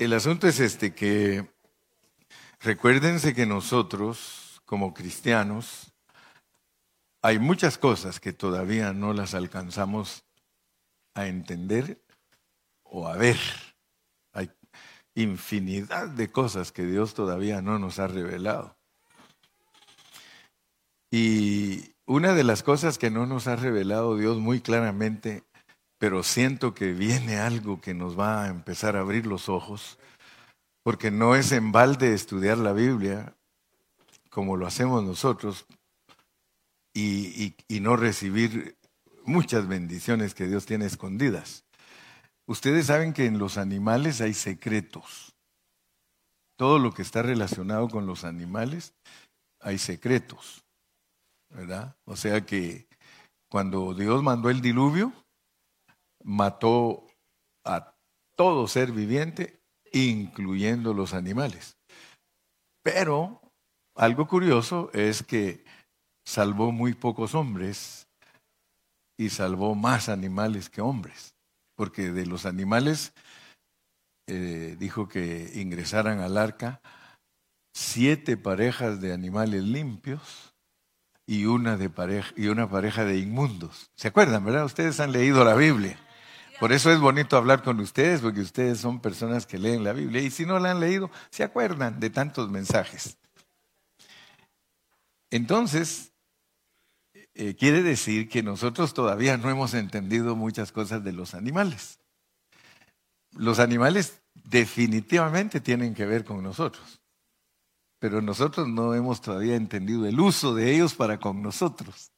el asunto es este, que recuérdense que nosotros, como cristianos, hay muchas cosas que todavía no las alcanzamos a entender o a ver. Hay infinidad de cosas que Dios todavía no nos ha revelado. Y una de las cosas que no nos ha revelado Dios muy claramente, pero siento que viene algo que nos va a empezar a abrir los ojos, porque no es en balde estudiar la Biblia como lo hacemos nosotros y, y no recibir muchas bendiciones que Dios tiene escondidas. Ustedes saben que en los animales hay secretos. Todo lo que está relacionado con los animales hay secretos. ¿verdad? O sea que cuando Dios mandó el diluvio, mató a todo ser viviente, incluyendo los animales. Pero algo curioso es que salvó muy pocos hombres y salvó más animales que hombres, porque de los animales eh, dijo que ingresaran al arca siete parejas de animales limpios y una, de pareja, y una pareja de inmundos. ¿Se acuerdan, verdad? Ustedes han leído la Biblia. Por eso es bonito hablar con ustedes, porque ustedes son personas que leen la Biblia. Y si no la han leído, se acuerdan de tantos mensajes. Entonces, eh, quiere decir que nosotros todavía no hemos entendido muchas cosas de los animales. Los animales definitivamente tienen que ver con nosotros pero nosotros no hemos todavía entendido el uso de ellos para con nosotros.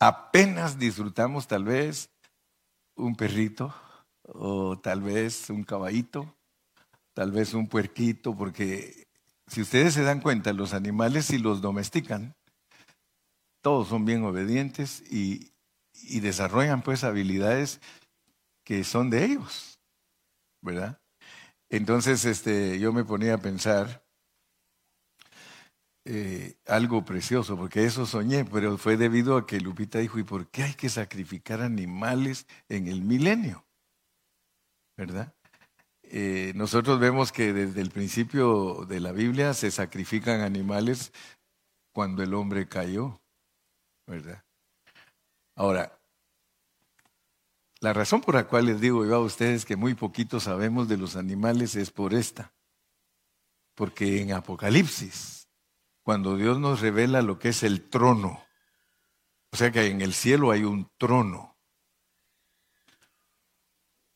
Apenas disfrutamos tal vez un perrito o tal vez un caballito, tal vez un puerquito, porque si ustedes se dan cuenta, los animales si los domestican, todos son bien obedientes y, y desarrollan pues habilidades que son de ellos, ¿verdad? Entonces este, yo me ponía a pensar, eh, algo precioso, porque eso soñé, pero fue debido a que Lupita dijo, ¿y por qué hay que sacrificar animales en el milenio? ¿Verdad? Eh, nosotros vemos que desde el principio de la Biblia se sacrifican animales cuando el hombre cayó, ¿verdad? Ahora, la razón por la cual les digo yo a ustedes que muy poquito sabemos de los animales es por esta, porque en Apocalipsis cuando Dios nos revela lo que es el trono. O sea que en el cielo hay un trono.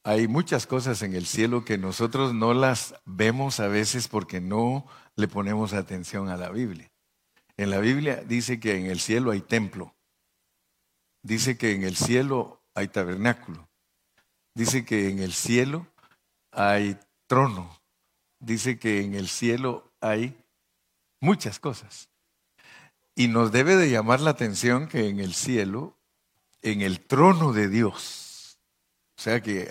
Hay muchas cosas en el cielo que nosotros no las vemos a veces porque no le ponemos atención a la Biblia. En la Biblia dice que en el cielo hay templo. Dice que en el cielo hay tabernáculo. Dice que en el cielo hay trono. Dice que en el cielo hay muchas cosas. Y nos debe de llamar la atención que en el cielo, en el trono de Dios, o sea que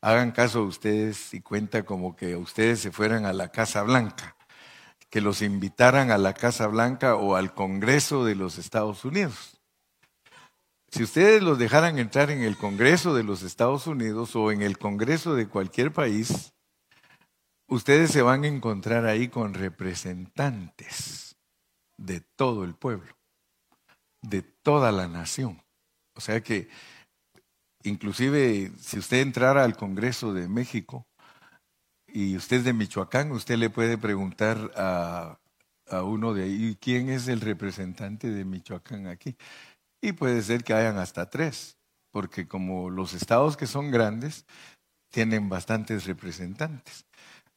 hagan caso a ustedes y cuenta como que ustedes se fueran a la Casa Blanca, que los invitaran a la Casa Blanca o al Congreso de los Estados Unidos. Si ustedes los dejaran entrar en el Congreso de los Estados Unidos o en el Congreso de cualquier país, ustedes se van a encontrar ahí con representantes de todo el pueblo, de toda la nación. O sea que, inclusive, si usted entrara al Congreso de México y usted es de Michoacán, usted le puede preguntar a, a uno de ahí, ¿quién es el representante de Michoacán aquí? Y puede ser que hayan hasta tres, porque como los estados que son grandes, tienen bastantes representantes.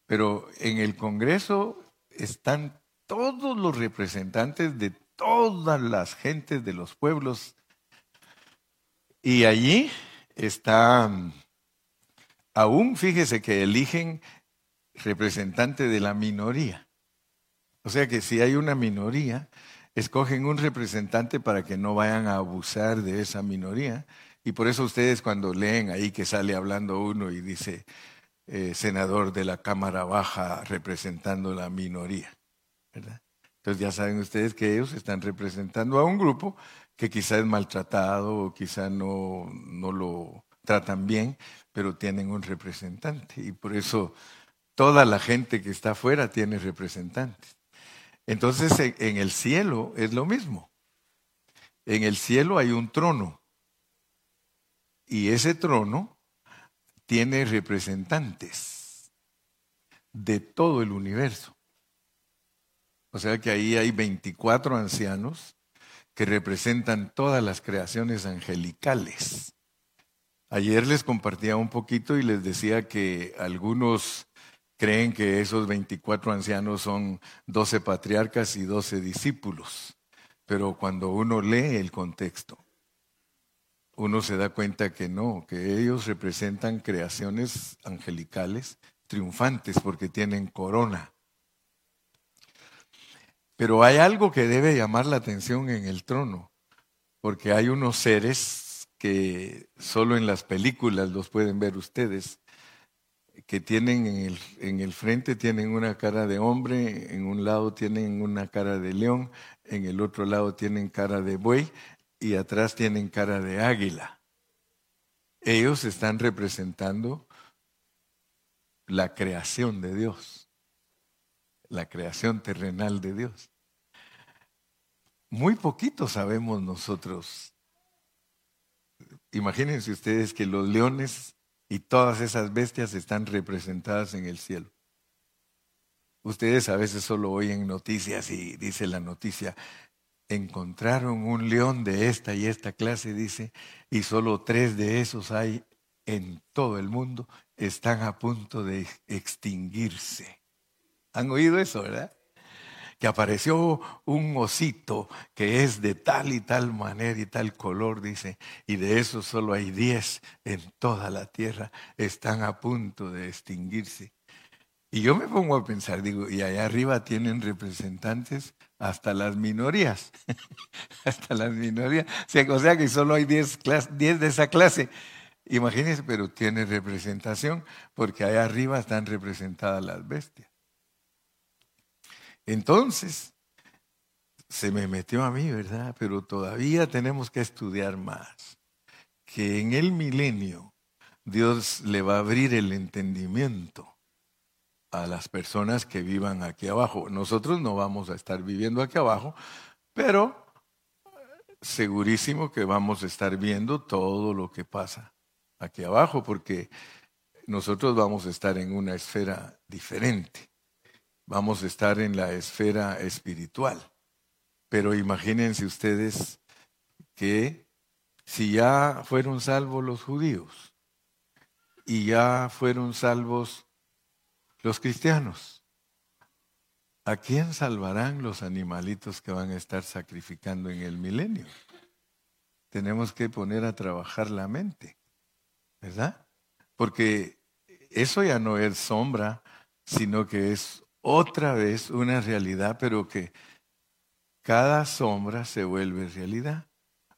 Pero en el Congreso están todos los representantes de todas las gentes de los pueblos. Y allí está, aún fíjese que eligen representante de la minoría. O sea que si hay una minoría, escogen un representante para que no vayan a abusar de esa minoría. Y por eso ustedes cuando leen ahí que sale hablando uno y dice, eh, senador de la Cámara Baja representando la minoría. Entonces ya saben ustedes que ellos están representando a un grupo que quizá es maltratado o quizá no, no lo tratan bien, pero tienen un representante y por eso toda la gente que está afuera tiene representantes. Entonces en el cielo es lo mismo. En el cielo hay un trono y ese trono tiene representantes de todo el universo. O sea que ahí hay 24 ancianos que representan todas las creaciones angelicales. Ayer les compartía un poquito y les decía que algunos creen que esos 24 ancianos son 12 patriarcas y 12 discípulos, pero cuando uno lee el contexto, uno se da cuenta que no, que ellos representan creaciones angelicales triunfantes porque tienen corona. Pero hay algo que debe llamar la atención en el trono, porque hay unos seres que solo en las películas los pueden ver ustedes, que tienen en el, en el, frente tienen una cara de hombre, en un lado tienen una cara de león, en el otro lado tienen cara de buey y atrás tienen cara de águila. Ellos están representando la creación de Dios la creación terrenal de Dios. Muy poquito sabemos nosotros. Imagínense ustedes que los leones y todas esas bestias están representadas en el cielo. Ustedes a veces solo oyen noticias y dice la noticia, encontraron un león de esta y esta clase, dice, y solo tres de esos hay en todo el mundo, están a punto de extinguirse. ¿Han oído eso, verdad? Que apareció un osito que es de tal y tal manera y tal color, dice, y de eso solo hay diez en toda la tierra, están a punto de extinguirse. Y yo me pongo a pensar, digo, y allá arriba tienen representantes hasta las minorías, hasta las minorías, o sea, que solo hay diez de esa clase. Imagínense, pero tiene representación, porque allá arriba están representadas las bestias. Entonces, se me metió a mí, ¿verdad? Pero todavía tenemos que estudiar más. Que en el milenio Dios le va a abrir el entendimiento a las personas que vivan aquí abajo. Nosotros no vamos a estar viviendo aquí abajo, pero segurísimo que vamos a estar viendo todo lo que pasa aquí abajo, porque nosotros vamos a estar en una esfera diferente vamos a estar en la esfera espiritual. Pero imagínense ustedes que si ya fueron salvos los judíos y ya fueron salvos los cristianos, ¿a quién salvarán los animalitos que van a estar sacrificando en el milenio? Tenemos que poner a trabajar la mente, ¿verdad? Porque eso ya no es sombra, sino que es otra vez una realidad, pero que cada sombra se vuelve realidad.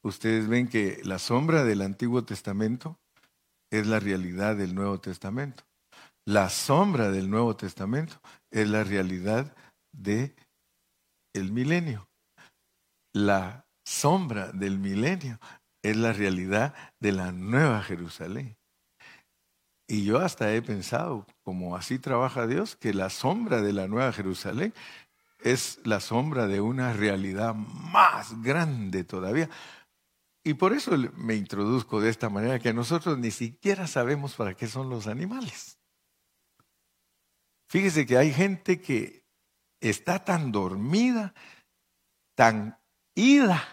Ustedes ven que la sombra del Antiguo Testamento es la realidad del Nuevo Testamento. La sombra del Nuevo Testamento es la realidad de el milenio. La sombra del milenio es la realidad de la Nueva Jerusalén. Y yo hasta he pensado, como así trabaja Dios, que la sombra de la Nueva Jerusalén es la sombra de una realidad más grande todavía. Y por eso me introduzco de esta manera, que nosotros ni siquiera sabemos para qué son los animales. Fíjese que hay gente que está tan dormida, tan ida,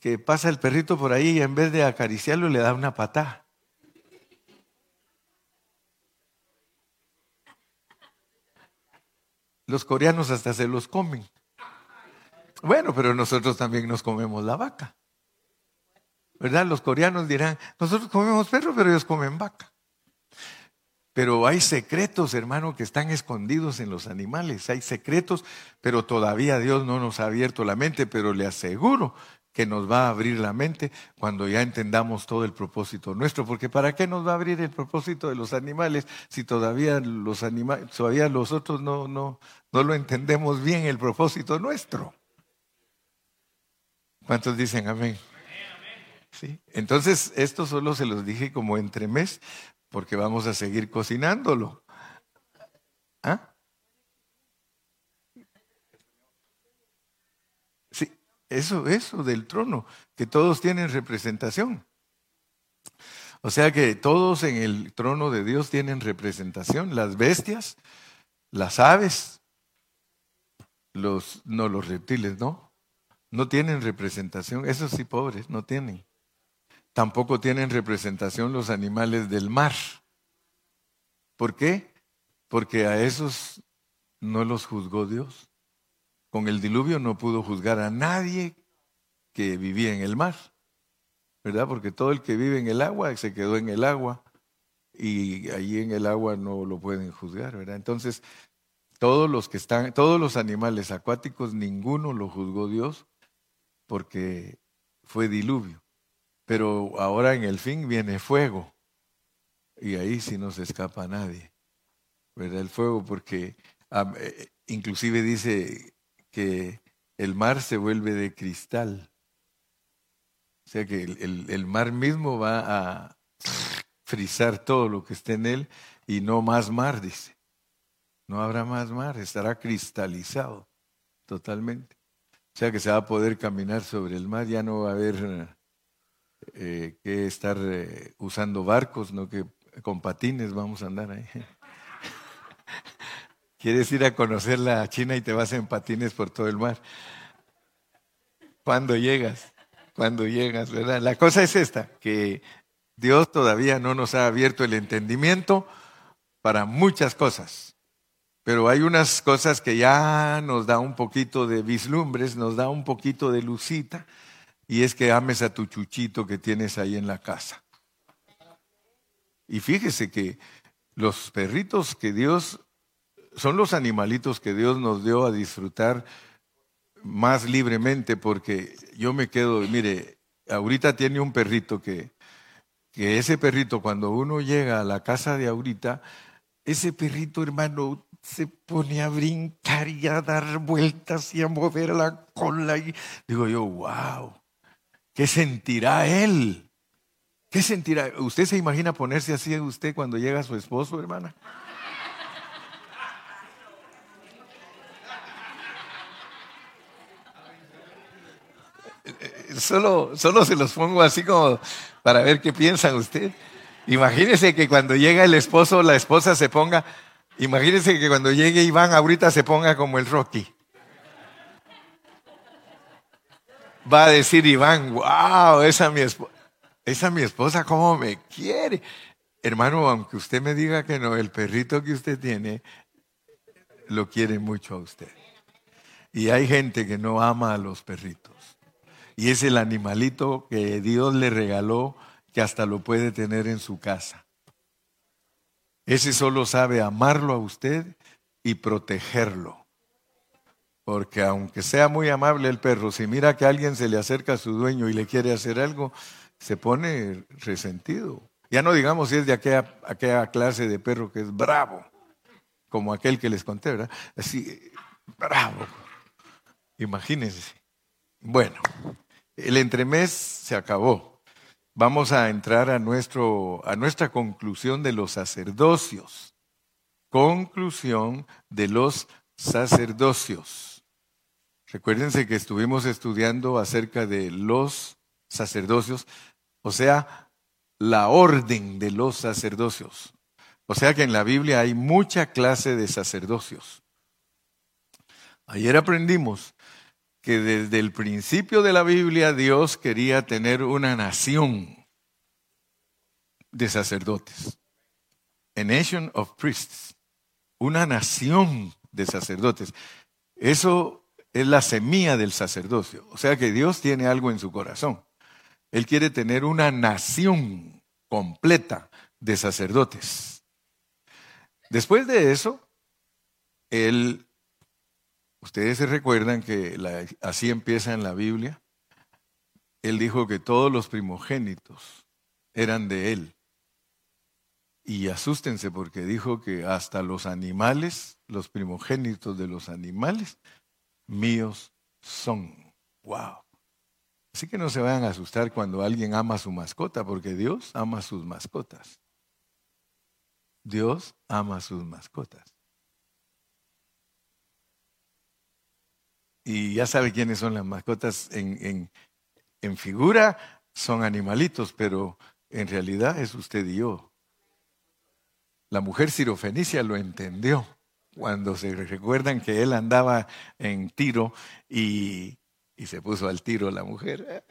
que pasa el perrito por ahí y en vez de acariciarlo le da una patada. Los coreanos hasta se los comen. Bueno, pero nosotros también nos comemos la vaca. ¿Verdad? Los coreanos dirán, nosotros comemos perro, pero ellos comen vaca. Pero hay secretos, hermano, que están escondidos en los animales. Hay secretos, pero todavía Dios no nos ha abierto la mente, pero le aseguro que nos va a abrir la mente cuando ya entendamos todo el propósito nuestro, porque ¿para qué nos va a abrir el propósito de los animales si todavía los animales, todavía los otros no, no, no lo entendemos bien el propósito nuestro? ¿Cuántos dicen amén? ¿Sí? Entonces, esto solo se los dije como entre mes, porque vamos a seguir cocinándolo. ¿Ah? Sí, eso, eso del trono, que todos tienen representación. O sea que todos en el trono de Dios tienen representación, las bestias, las aves, los, no los reptiles, no, no tienen representación, esos sí pobres, no tienen. Tampoco tienen representación los animales del mar. ¿Por qué? Porque a esos no los juzgó Dios. Con el diluvio no pudo juzgar a nadie que vivía en el mar. ¿verdad? Porque todo el que vive en el agua se quedó en el agua y allí en el agua no lo pueden juzgar, ¿verdad? Entonces, todos los que están, todos los animales acuáticos, ninguno lo juzgó Dios porque fue diluvio. Pero ahora en el fin viene fuego y ahí sí no se escapa nadie, ¿verdad? El fuego porque eh, inclusive dice que el mar se vuelve de cristal o sea que el, mar mismo va a frizar todo lo que esté en él y no más mar, dice. No habrá más mar, estará cristalizado totalmente. O sea que se va a poder caminar sobre el mar, ya no va a haber eh, que estar eh, usando barcos, no que con patines vamos a andar ahí. Quieres ir a conocer la China y te vas en patines por todo el mar. ¿Cuándo llegas? cuando llegas, ¿verdad? La cosa es esta, que Dios todavía no nos ha abierto el entendimiento para muchas cosas. Pero hay unas cosas que ya nos da un poquito de vislumbres, nos da un poquito de lucita, y es que ames a tu chuchito que tienes ahí en la casa. Y fíjese que los perritos que Dios, son los animalitos que Dios nos dio a disfrutar más libremente porque yo me quedo, mire, ahorita tiene un perrito que, que ese perrito cuando uno llega a la casa de ahorita, ese perrito hermano se pone a brincar y a dar vueltas y a mover la cola y digo yo, wow, ¿qué sentirá él? ¿Qué sentirá? ¿Usted se imagina ponerse así usted cuando llega su esposo, hermana? solo, solo se los pongo así como para ver qué piensan usted. Imagínese que cuando llega el esposo, la esposa se ponga, imagínese que cuando llegue Iván ahorita se ponga como el Rocky. Va a decir Iván, wow, esa mi esposa, esa mi esposa cómo me quiere. Hermano, aunque usted me diga que no, el perrito que usted tiene lo quiere mucho a usted. Y hay gente que no ama a los perritos. Y es el animalito que Dios le regaló que hasta lo puede tener en su casa. Ese solo sabe amarlo a usted y protegerlo. Porque aunque sea muy amable el perro, si mira que alguien se le acerca a su dueño y le quiere hacer algo, se pone resentido. Ya no digamos si es de aquella, aquella clase de perro que es bravo, como aquel que les conté, ¿verdad? Así, bravo. Imagínense. Bueno, el entremés se acabó. Vamos a entrar a, nuestro, a nuestra conclusión de los sacerdocios. Conclusión de los sacerdocios. Recuérdense que estuvimos estudiando acerca de los sacerdocios, o sea, la orden de los sacerdocios. O sea que en la Biblia hay mucha clase de sacerdocios. Ayer aprendimos que desde el principio de la Biblia Dios quería tener una nación de sacerdotes. A nation of priests. Una nación de sacerdotes. Eso es la semilla del sacerdocio. O sea que Dios tiene algo en su corazón. Él quiere tener una nación completa de sacerdotes. Después de eso, Él Ustedes se recuerdan que así empieza en la Biblia. Él dijo que todos los primogénitos eran de él. Y asústense porque dijo que hasta los animales, los primogénitos de los animales, míos son. ¡Wow! Así que no se vayan a asustar cuando alguien ama a su mascota, porque Dios ama a sus mascotas. Dios ama a sus mascotas. Y ya sabe quiénes son las mascotas en, en, en figura, son animalitos, pero en realidad es usted y yo. La mujer sirofenicia lo entendió cuando se recuerdan que él andaba en tiro y, se puso al tiro la mujer.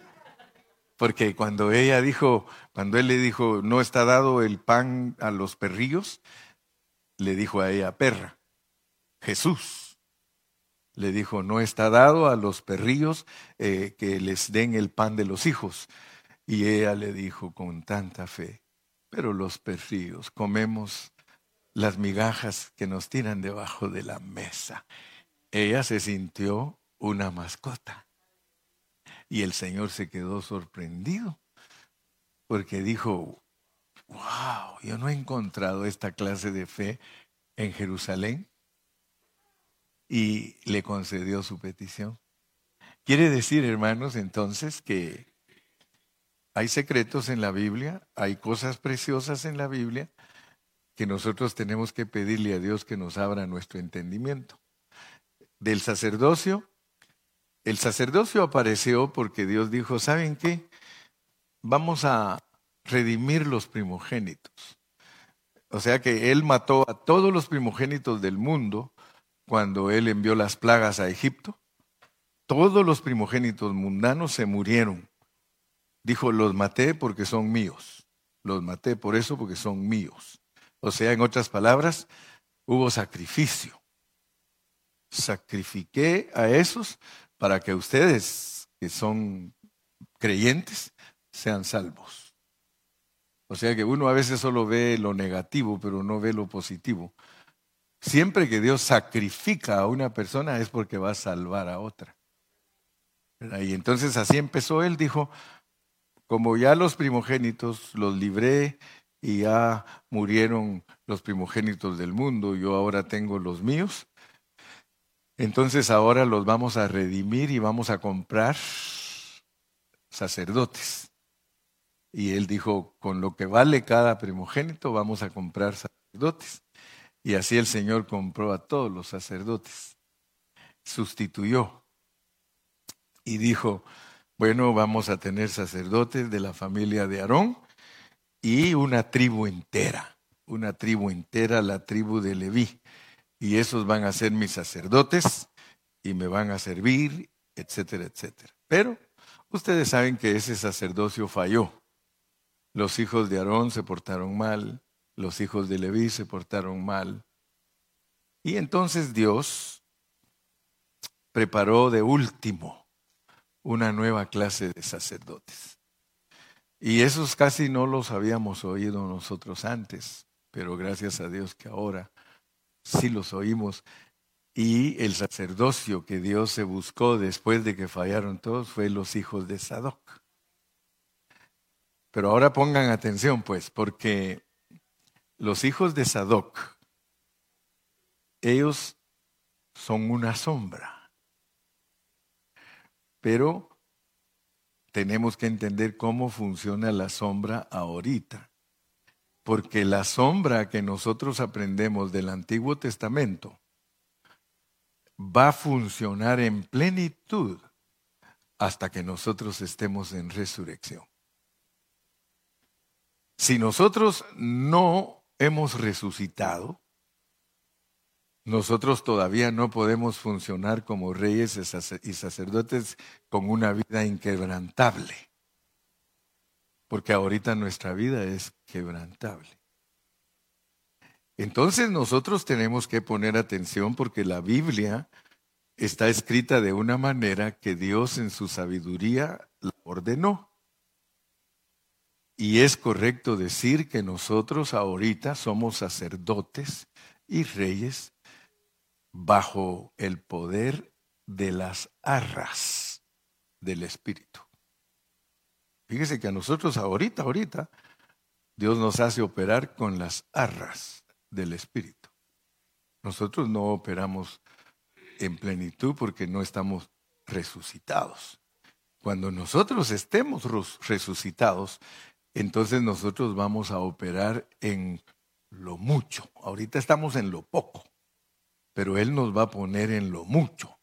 Porque cuando ella dijo, cuando él le dijo, no está dado el pan a los perrillos, le dijo a ella, perra. Jesús le dijo, no está dado a los perrillos eh, que les den el pan de los hijos. Y ella le dijo con tanta fe, pero los perrillos comemos las migajas que nos tiran debajo de la mesa. Ella se sintió una mascota. Y el Señor se quedó sorprendido porque dijo, wow, yo no he encontrado esta clase de fe en Jerusalén. Y le concedió su petición. Quiere decir, hermanos, entonces que hay secretos en la Biblia, hay cosas preciosas en la Biblia que nosotros tenemos que pedirle a Dios que nos abra nuestro entendimiento. Del sacerdocio, el sacerdocio apareció porque Dios dijo, ¿saben qué? Vamos a redimir los primogénitos. O sea que Él mató a todos los primogénitos del mundo cuando Él envió las plagas a Egipto. Todos los primogénitos mundanos se murieron. Dijo, los maté porque son míos. Los maté por eso porque son míos. O sea, en otras palabras, hubo sacrificio. Sacrifiqué a esos para que ustedes, que son creyentes, sean salvos. O sea que uno a veces solo ve lo negativo, pero no ve lo positivo. Siempre que Dios sacrifica a una persona es porque va a salvar a otra. Y entonces así empezó él, dijo, como ya los primogénitos los libré y ya murieron los primogénitos del mundo, yo ahora tengo los míos. Entonces ahora los vamos a redimir y vamos a comprar sacerdotes. Y él dijo, con lo que vale cada primogénito vamos a comprar sacerdotes. Y así el Señor compró a todos los sacerdotes, sustituyó y dijo, bueno, vamos a tener sacerdotes de la familia de Aarón y una tribu entera, una tribu entera, la tribu de Leví. Y esos van a ser mis sacerdotes y me van a servir, etcétera, etcétera. Pero ustedes saben que ese sacerdocio falló. Los hijos de Aarón se portaron mal, los hijos de Leví se portaron mal. Y entonces Dios preparó de último una nueva clase de sacerdotes. Y esos casi no los habíamos oído nosotros antes, pero gracias a Dios que ahora sí los oímos. Y el sacerdocio que Dios se buscó después de que fallaron todos fue los hijos de Sadoc. Pero ahora pongan atención, pues, porque los hijos de Sadoc, ellos son una sombra. Pero tenemos que entender cómo funciona la sombra ahorita. Porque la sombra que nosotros aprendemos del Antiguo Testamento va a funcionar en plenitud hasta que nosotros estemos en resurrección. Si nosotros no hemos resucitado, nosotros todavía no podemos funcionar como reyes y sacerdotes con una vida inquebrantable, porque ahorita nuestra vida es quebrantable. Entonces nosotros tenemos que poner atención porque la Biblia está escrita de una manera que Dios en su sabiduría la ordenó. Y es correcto decir que nosotros ahorita somos sacerdotes y reyes bajo el poder de las arras del Espíritu. Fíjese que a nosotros ahorita, ahorita, Dios nos hace operar con las arras del Espíritu. Nosotros no operamos en plenitud porque no estamos resucitados. Cuando nosotros estemos resucitados, entonces nosotros vamos a operar en lo mucho. Ahorita estamos en lo poco pero Él nos va a poner en lo mucho.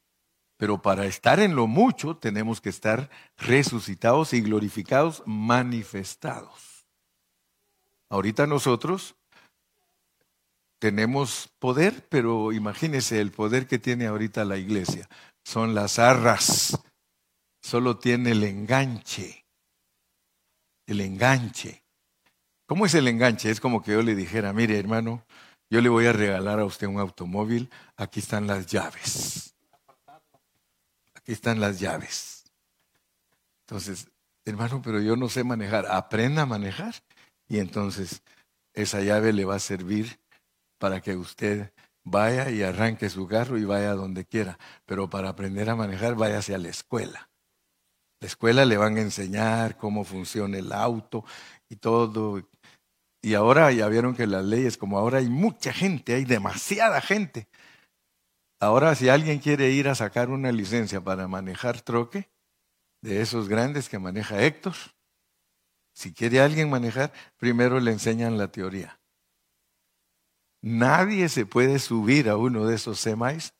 Pero para estar en lo mucho tenemos que estar resucitados y glorificados, manifestados. Ahorita nosotros tenemos poder, pero imagínense el poder que tiene ahorita la iglesia. Son las arras. Solo tiene el enganche. El enganche. ¿Cómo es el enganche? Es como que yo le dijera, mire hermano, yo le voy a regalar a usted un automóvil, aquí están las llaves. Aquí están las llaves. Entonces, hermano, pero yo no sé manejar, aprenda a manejar y entonces esa llave le va a servir para que usted vaya y arranque su carro y vaya donde quiera. Pero para aprender a manejar, váyase a la escuela. La escuela le van a enseñar cómo funciona el auto y todo. Y ahora ya vieron que las leyes, como ahora hay mucha gente, hay demasiada gente. Ahora si alguien quiere ir a sacar una licencia para manejar troque, de esos grandes que maneja Héctor, si quiere alguien manejar, primero le enseñan la teoría. Nadie se puede subir a uno de esos semáis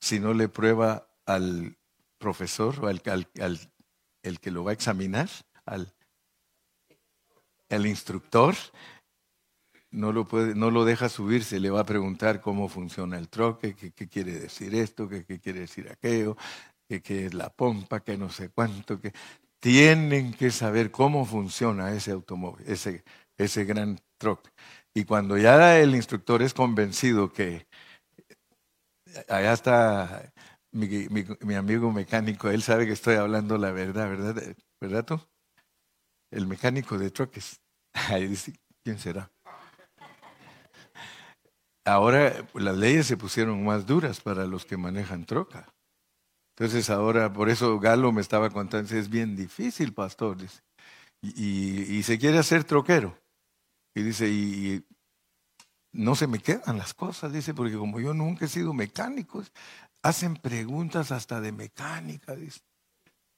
si no le prueba al profesor o al, el que lo va a examinar, al el instructor, no lo, puede, no lo deja subirse, le va a preguntar cómo funciona el troque, qué, quiere decir esto, qué, quiere decir aquello, qué, es la pompa, qué no sé cuánto. Que... Tienen que saber cómo funciona ese automóvil, ese, ese gran troque. Y cuando ya el instructor es convencido que allá está mi, mi, amigo mecánico, él sabe que estoy hablando la verdad, ¿verdad? ¿Verdad tú? El mecánico de troques. Ahí dice, ¿quién será? Ahora las leyes se pusieron más duras para los que manejan troca. Entonces ahora, por eso Galo me estaba contando, es bien difícil, pastor. Y, se quiere hacer troquero. Y dice, y, no se me quedan las cosas, dice, porque como yo nunca he sido mecánico, hacen preguntas hasta de mecánica, dice.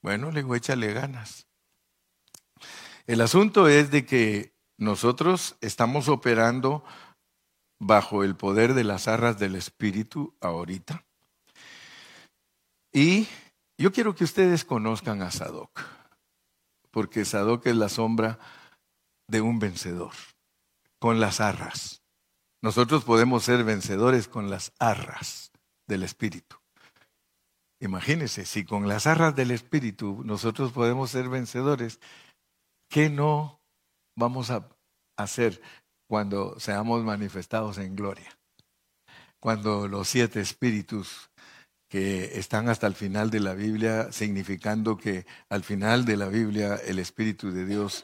Bueno, le digo, échale ganas. El asunto es de que nosotros estamos operando bajo el poder de las arras del Espíritu ahorita. Y yo quiero que ustedes conozcan a Sadoc, porque Sadoc es la sombra de un vencedor, con las arras. Nosotros podemos ser vencedores con las arras del Espíritu. Imagínense, si con las arras del Espíritu nosotros podemos ser vencedores, ¿qué no vamos a hacer cuando seamos manifestados en gloria. Cuando los siete espíritus que están hasta el final de la Biblia, significando que al final de la Biblia el Espíritu de Dios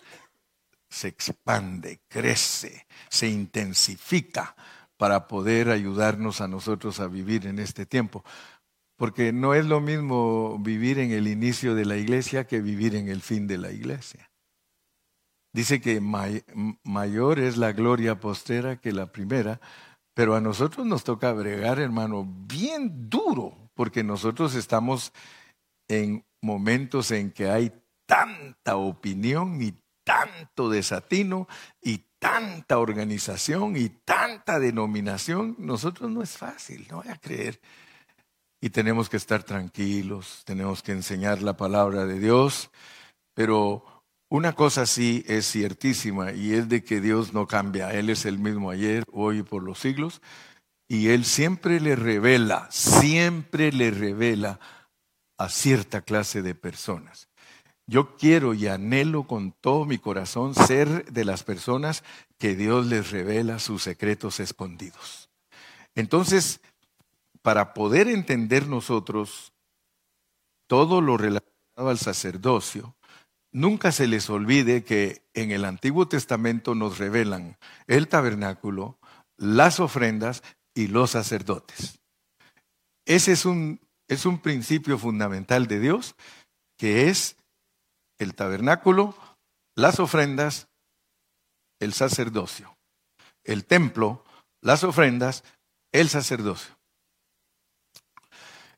se expande, crece, se intensifica para poder ayudarnos a nosotros a vivir en este tiempo. Porque no es lo mismo vivir en el inicio de la iglesia que vivir en el fin de la iglesia. Dice que mayor es la gloria postera que la primera, pero a nosotros nos toca bregar, hermano, bien duro, porque nosotros estamos en momentos en que hay tanta opinión y tanto desatino y tanta organización y tanta denominación, nosotros no es fácil, no voy a creer. Y tenemos que estar tranquilos, tenemos que enseñar la palabra de Dios, pero una cosa sí es ciertísima y es de que Dios no cambia. Él es el mismo ayer, hoy y por los siglos. Y Él siempre le revela, siempre le revela a cierta clase de personas. Yo quiero y anhelo con todo mi corazón ser de las personas que Dios les revela sus secretos escondidos. Entonces, para poder entender nosotros todo lo relacionado al sacerdocio, Nunca se les olvide que en el Antiguo Testamento nos revelan el tabernáculo, las ofrendas y los sacerdotes. Ese es un, es un principio fundamental de Dios, que es el tabernáculo, las ofrendas, el sacerdocio. El templo, las ofrendas, el sacerdocio.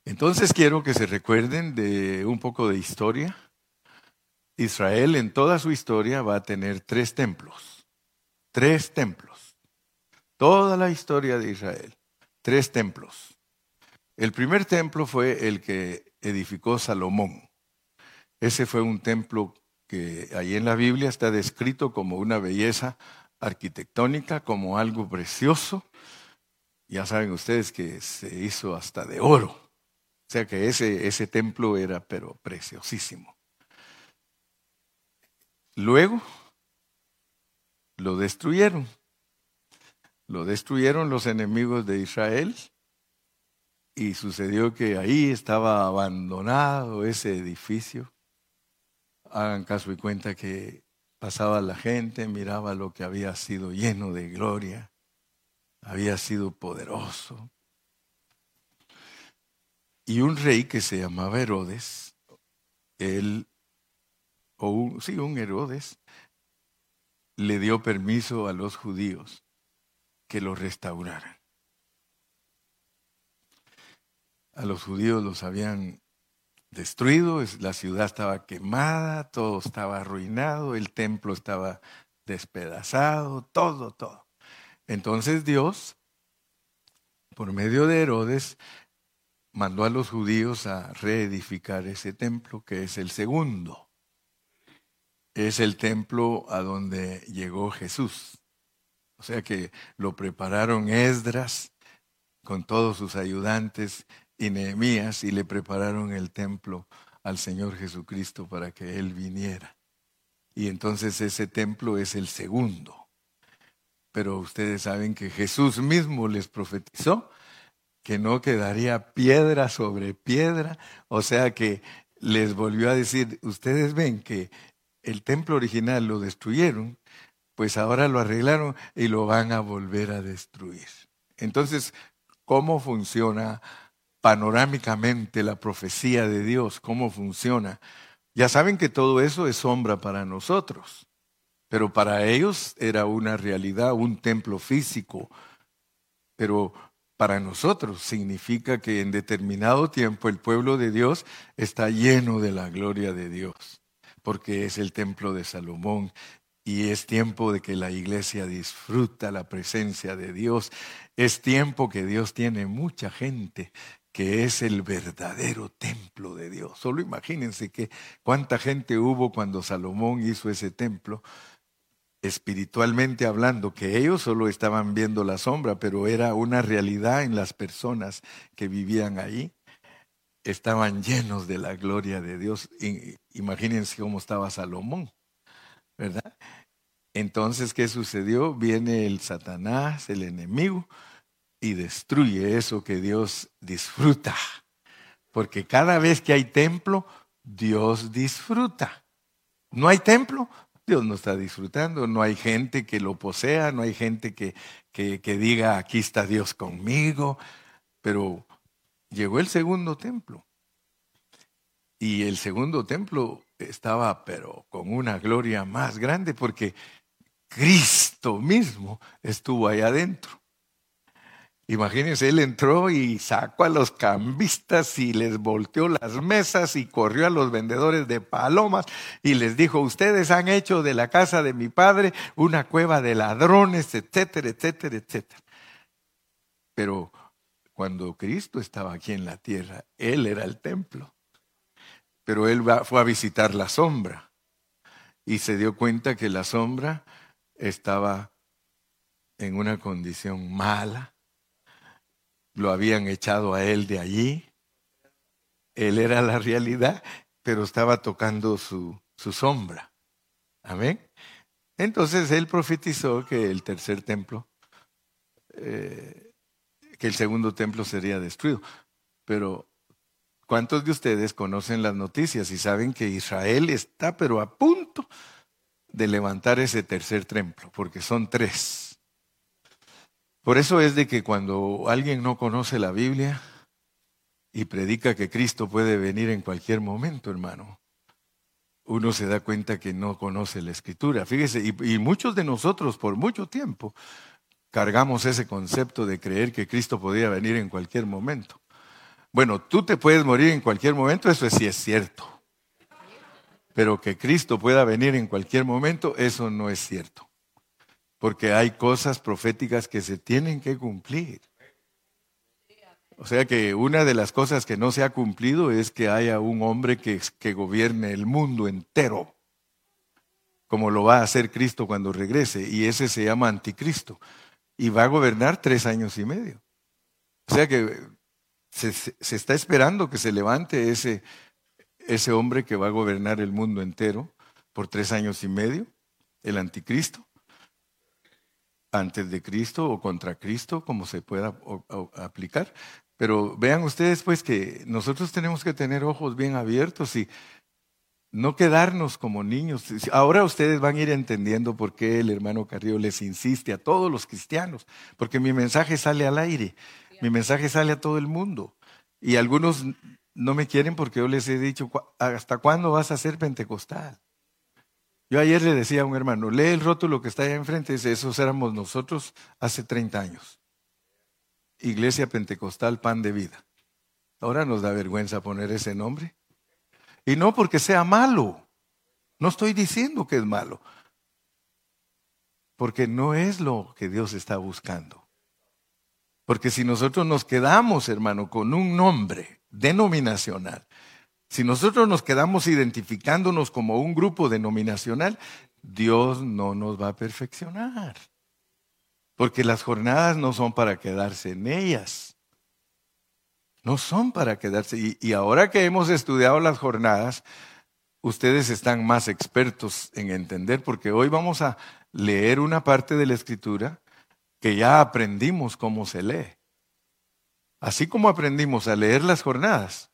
Entonces quiero que se recuerden de un poco de historia Israel en toda su historia va a tener tres templos. Tres templos. Toda la historia de Israel. Tres templos. El primer templo fue el que edificó Salomón. Ese fue un templo que ahí en la Biblia está descrito como una belleza arquitectónica, como algo precioso. Ya saben ustedes que se hizo hasta de oro. O sea que ese, ese templo era pero preciosísimo. Luego lo destruyeron. Lo destruyeron los enemigos de Israel y sucedió que ahí estaba abandonado ese edificio. Hagan caso y cuenta que pasaba la gente, miraba lo que había sido lleno de gloria, había sido poderoso. Y un rey que se llamaba Herodes, él, o sí, un Herodes, le dio permiso a los judíos que lo restauraran. A los judíos los habían destruido, la ciudad estaba quemada, todo estaba arruinado, el templo estaba despedazado, todo, todo. Entonces Dios, por medio de Herodes, mandó a los judíos a reedificar ese templo, que es el segundo. Es el templo a donde llegó Jesús. O sea que lo prepararon Esdras con todos sus ayudantes y Nehemías y le prepararon el templo al Señor Jesucristo para que Él viniera. Y entonces ese templo es el segundo. Pero ustedes saben que Jesús mismo les profetizó que no quedaría piedra sobre piedra, o sea que les volvió a decir, ustedes ven que el templo original lo destruyeron, pues ahora lo arreglaron y lo van a volver a destruir. Entonces, ¿cómo funciona panorámicamente la profecía de Dios, cómo funciona. Ya saben que todo eso es sombra para nosotros, pero para ellos era una realidad, un templo físico, pero para nosotros significa que en determinado tiempo el pueblo de Dios está lleno de la gloria de Dios, porque es el templo de Salomón y es tiempo de que la iglesia disfruta la presencia de Dios. Es tiempo que Dios tiene mucha gente que es el verdadero templo de Dios. Solo imagínense cuánta gente hubo cuando Salomón hizo ese templo, espiritualmente hablando, que ellos solo estaban viendo la sombra, pero era una realidad en las personas que vivían ahí. Estaban llenos de la gloria de Dios. Imagínense cómo estaba Salomón, ¿verdad? Entonces, ¿qué sucedió? Viene el Satanás, el enemigo, y destruye eso que Dios disfruta. Porque cada vez que hay templo, Dios disfruta. No hay templo, Dios no está disfrutando. No hay gente que lo posea, no hay gente que, que, que diga, aquí está Dios conmigo. Pero llegó el segundo templo. Y el segundo templo estaba, pero con una gloria más grande, porque Cristo mismo estuvo ahí adentro. Imagínense, él entró y sacó a los cambistas y les volteó las mesas y corrió a los vendedores de palomas y les dijo, ustedes han hecho de la casa de mi padre una cueva de ladrones, etcétera, etcétera, etcétera. Pero cuando Cristo estaba aquí en la tierra, Él era el templo. Pero Él fue a visitar la sombra y se dio cuenta que la sombra estaba en una condición mala lo habían echado a él de allí. Él era la realidad, pero estaba tocando su, su sombra. Amén. Entonces él profetizó que el tercer templo, eh, que el segundo templo sería destruido. Pero, ¿cuántos de ustedes conocen las noticias y saben que Israel está, pero a punto de levantar ese tercer templo? Porque son tres. Por eso es de que cuando alguien no conoce la Biblia y predica que Cristo puede venir en cualquier momento, hermano, uno se da cuenta que no conoce la escritura. Fíjese, y, muchos de nosotros por mucho tiempo cargamos ese concepto de creer que Cristo podía venir en cualquier momento. Bueno, tú te puedes morir en cualquier momento, eso sí es cierto. Pero que Cristo pueda venir en cualquier momento, eso no es cierto porque hay cosas proféticas que se tienen que cumplir. O sea que una de las cosas que no se ha cumplido es que haya un hombre que, que gobierne el mundo entero, como lo va a hacer Cristo cuando regrese, y ese se llama anticristo, y va a gobernar tres años y medio. O sea que se, se está esperando que se levante ese, ese hombre que va a gobernar el mundo entero por tres años y medio, el anticristo, antes de Cristo o contra Cristo, como se pueda aplicar. Pero vean ustedes pues que nosotros tenemos que tener ojos bien abiertos y no quedarnos como niños. Ahora ustedes van a ir entendiendo por qué el hermano Carrillo les insiste a todos los cristianos, porque mi mensaje sale al aire, mi mensaje sale a todo el mundo. Y algunos no me quieren porque yo les he dicho, ¿hasta cuándo vas a ser pentecostal? Yo ayer le decía a un hermano, lee el rótulo que está ahí enfrente, dice, esos éramos nosotros hace 30 años. Iglesia Pentecostal Pan de Vida. Ahora nos da vergüenza poner ese nombre. Y no porque sea malo. No estoy diciendo que es malo. Porque no es lo que Dios está buscando. Porque si nosotros nos quedamos, hermano, con un nombre denominacional, si nosotros nos quedamos identificándonos como un grupo denominacional, Dios no nos va a perfeccionar. Porque las jornadas no son para quedarse en ellas. No son para quedarse. Y, ahora que hemos estudiado las jornadas, ustedes están más expertos en entender, porque hoy vamos a leer una parte de la escritura que ya aprendimos cómo se lee. Así como aprendimos a leer las jornadas,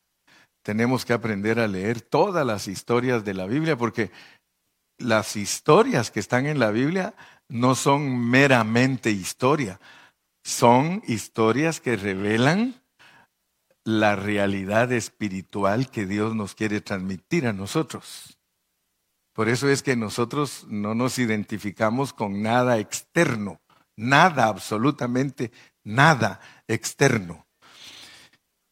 tenemos que aprender a leer todas las historias de la Biblia, porque las historias que están en la Biblia no son meramente historia, son historias que revelan la realidad espiritual que Dios nos quiere transmitir a nosotros. Por eso es que nosotros no nos identificamos con nada externo, nada, absolutamente nada externo.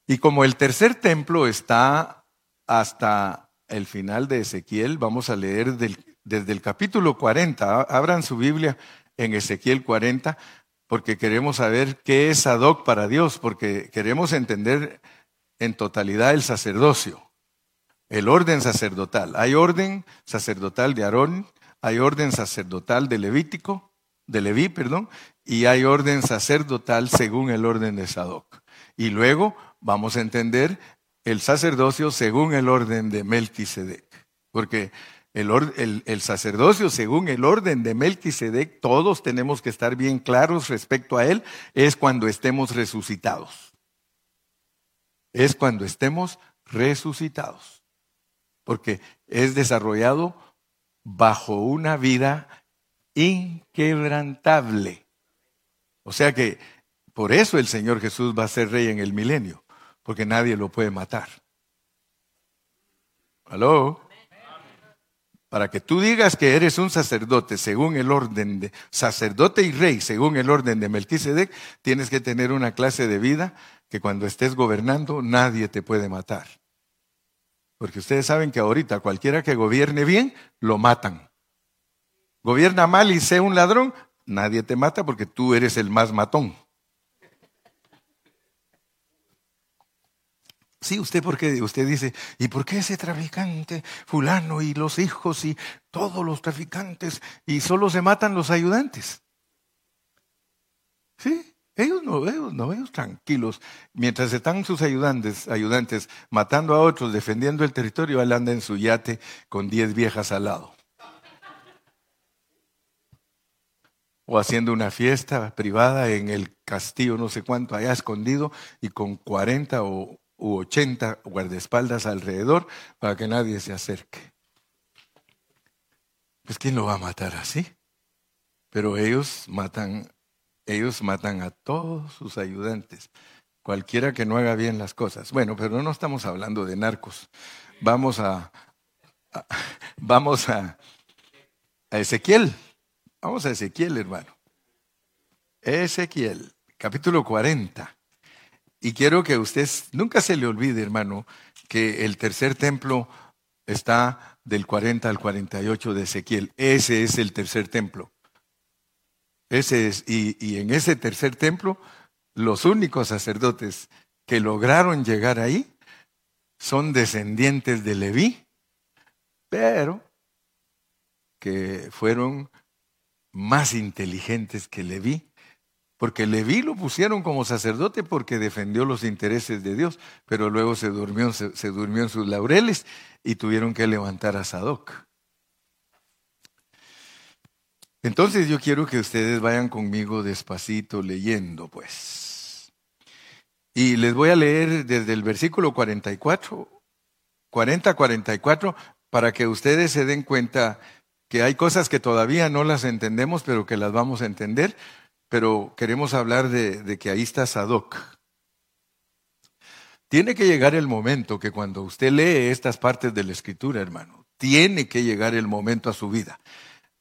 Y como el tercer templo está hasta el final de Ezequiel, vamos a leer desde el capítulo 40, abran su Biblia en Ezequiel 40, porque queremos saber qué es Sadoc para Dios, porque queremos entender en totalidad el sacerdocio, el orden sacerdotal. Hay orden sacerdotal de Aarón, hay orden sacerdotal de Levítico, de Leví, perdón, y hay orden sacerdotal según el orden de Sadoc. Y luego vamos a entender el sacerdocio según el orden de Melquisedec, porque el, sacerdocio, según el orden de Melquisedec, todos tenemos que estar bien claros respecto a él, es cuando estemos resucitados. Es cuando estemos resucitados. Porque es desarrollado bajo una vida inquebrantable. O sea que por eso el Señor Jesús va a ser rey en el milenio, porque nadie lo puede matar. ¿Aló? Para que tú digas que eres un sacerdote según el orden de sacerdote y rey según el orden de Melquisedec, tienes que tener una clase de vida que cuando estés gobernando nadie te puede matar. Porque ustedes saben que ahorita cualquiera que gobierne bien, lo matan. Gobierna mal y sea un ladrón, nadie te mata porque tú eres el más matón. Sí, usted porque usted dice, ¿y por qué ese traficante fulano y los hijos y todos los traficantes y solo se matan los ayudantes? Sí, ellos no, ellos no, ellos tranquilos. Mientras están sus ayudantes, ayudantes matando a otros, defendiendo el territorio, él anda en su yate con diez viejas al lado. O haciendo una fiesta privada en el castillo, no sé cuánto, allá escondido, y con cuarenta o u 80 guardaespaldas alrededor para que nadie se acerque. Pues ¿quién lo va a matar así? Pero ellos matan, ellos matan a todos sus ayudantes, cualquiera que no haga bien las cosas. Bueno, pero no estamos hablando de narcos. Vamos a, a vamos a, a Ezequiel. Vamos a Ezequiel, hermano. Ezequiel, capítulo 40. Y quiero que usted nunca se le olvide, hermano, que el tercer templo está del 40 al 48 de Ezequiel. Ese es el tercer templo. Ese es, y, y en ese tercer templo, los únicos sacerdotes que lograron llegar ahí son descendientes de Leví, pero que fueron más inteligentes que Leví, porque Leví lo pusieron como sacerdote porque defendió los intereses de Dios, pero luego se durmió, se, durmió en sus laureles y tuvieron que levantar a Sadoc. Entonces yo quiero que ustedes vayan conmigo despacito leyendo, pues. Y les voy a leer desde el versículo 44, 40-44, para que ustedes se den cuenta que hay cosas que todavía no las entendemos, pero que las vamos a entender, pero queremos hablar de, que ahí está Sadoc. Tiene que llegar el momento que cuando usted lee estas partes de la escritura, hermano, tiene que llegar el momento a su vida.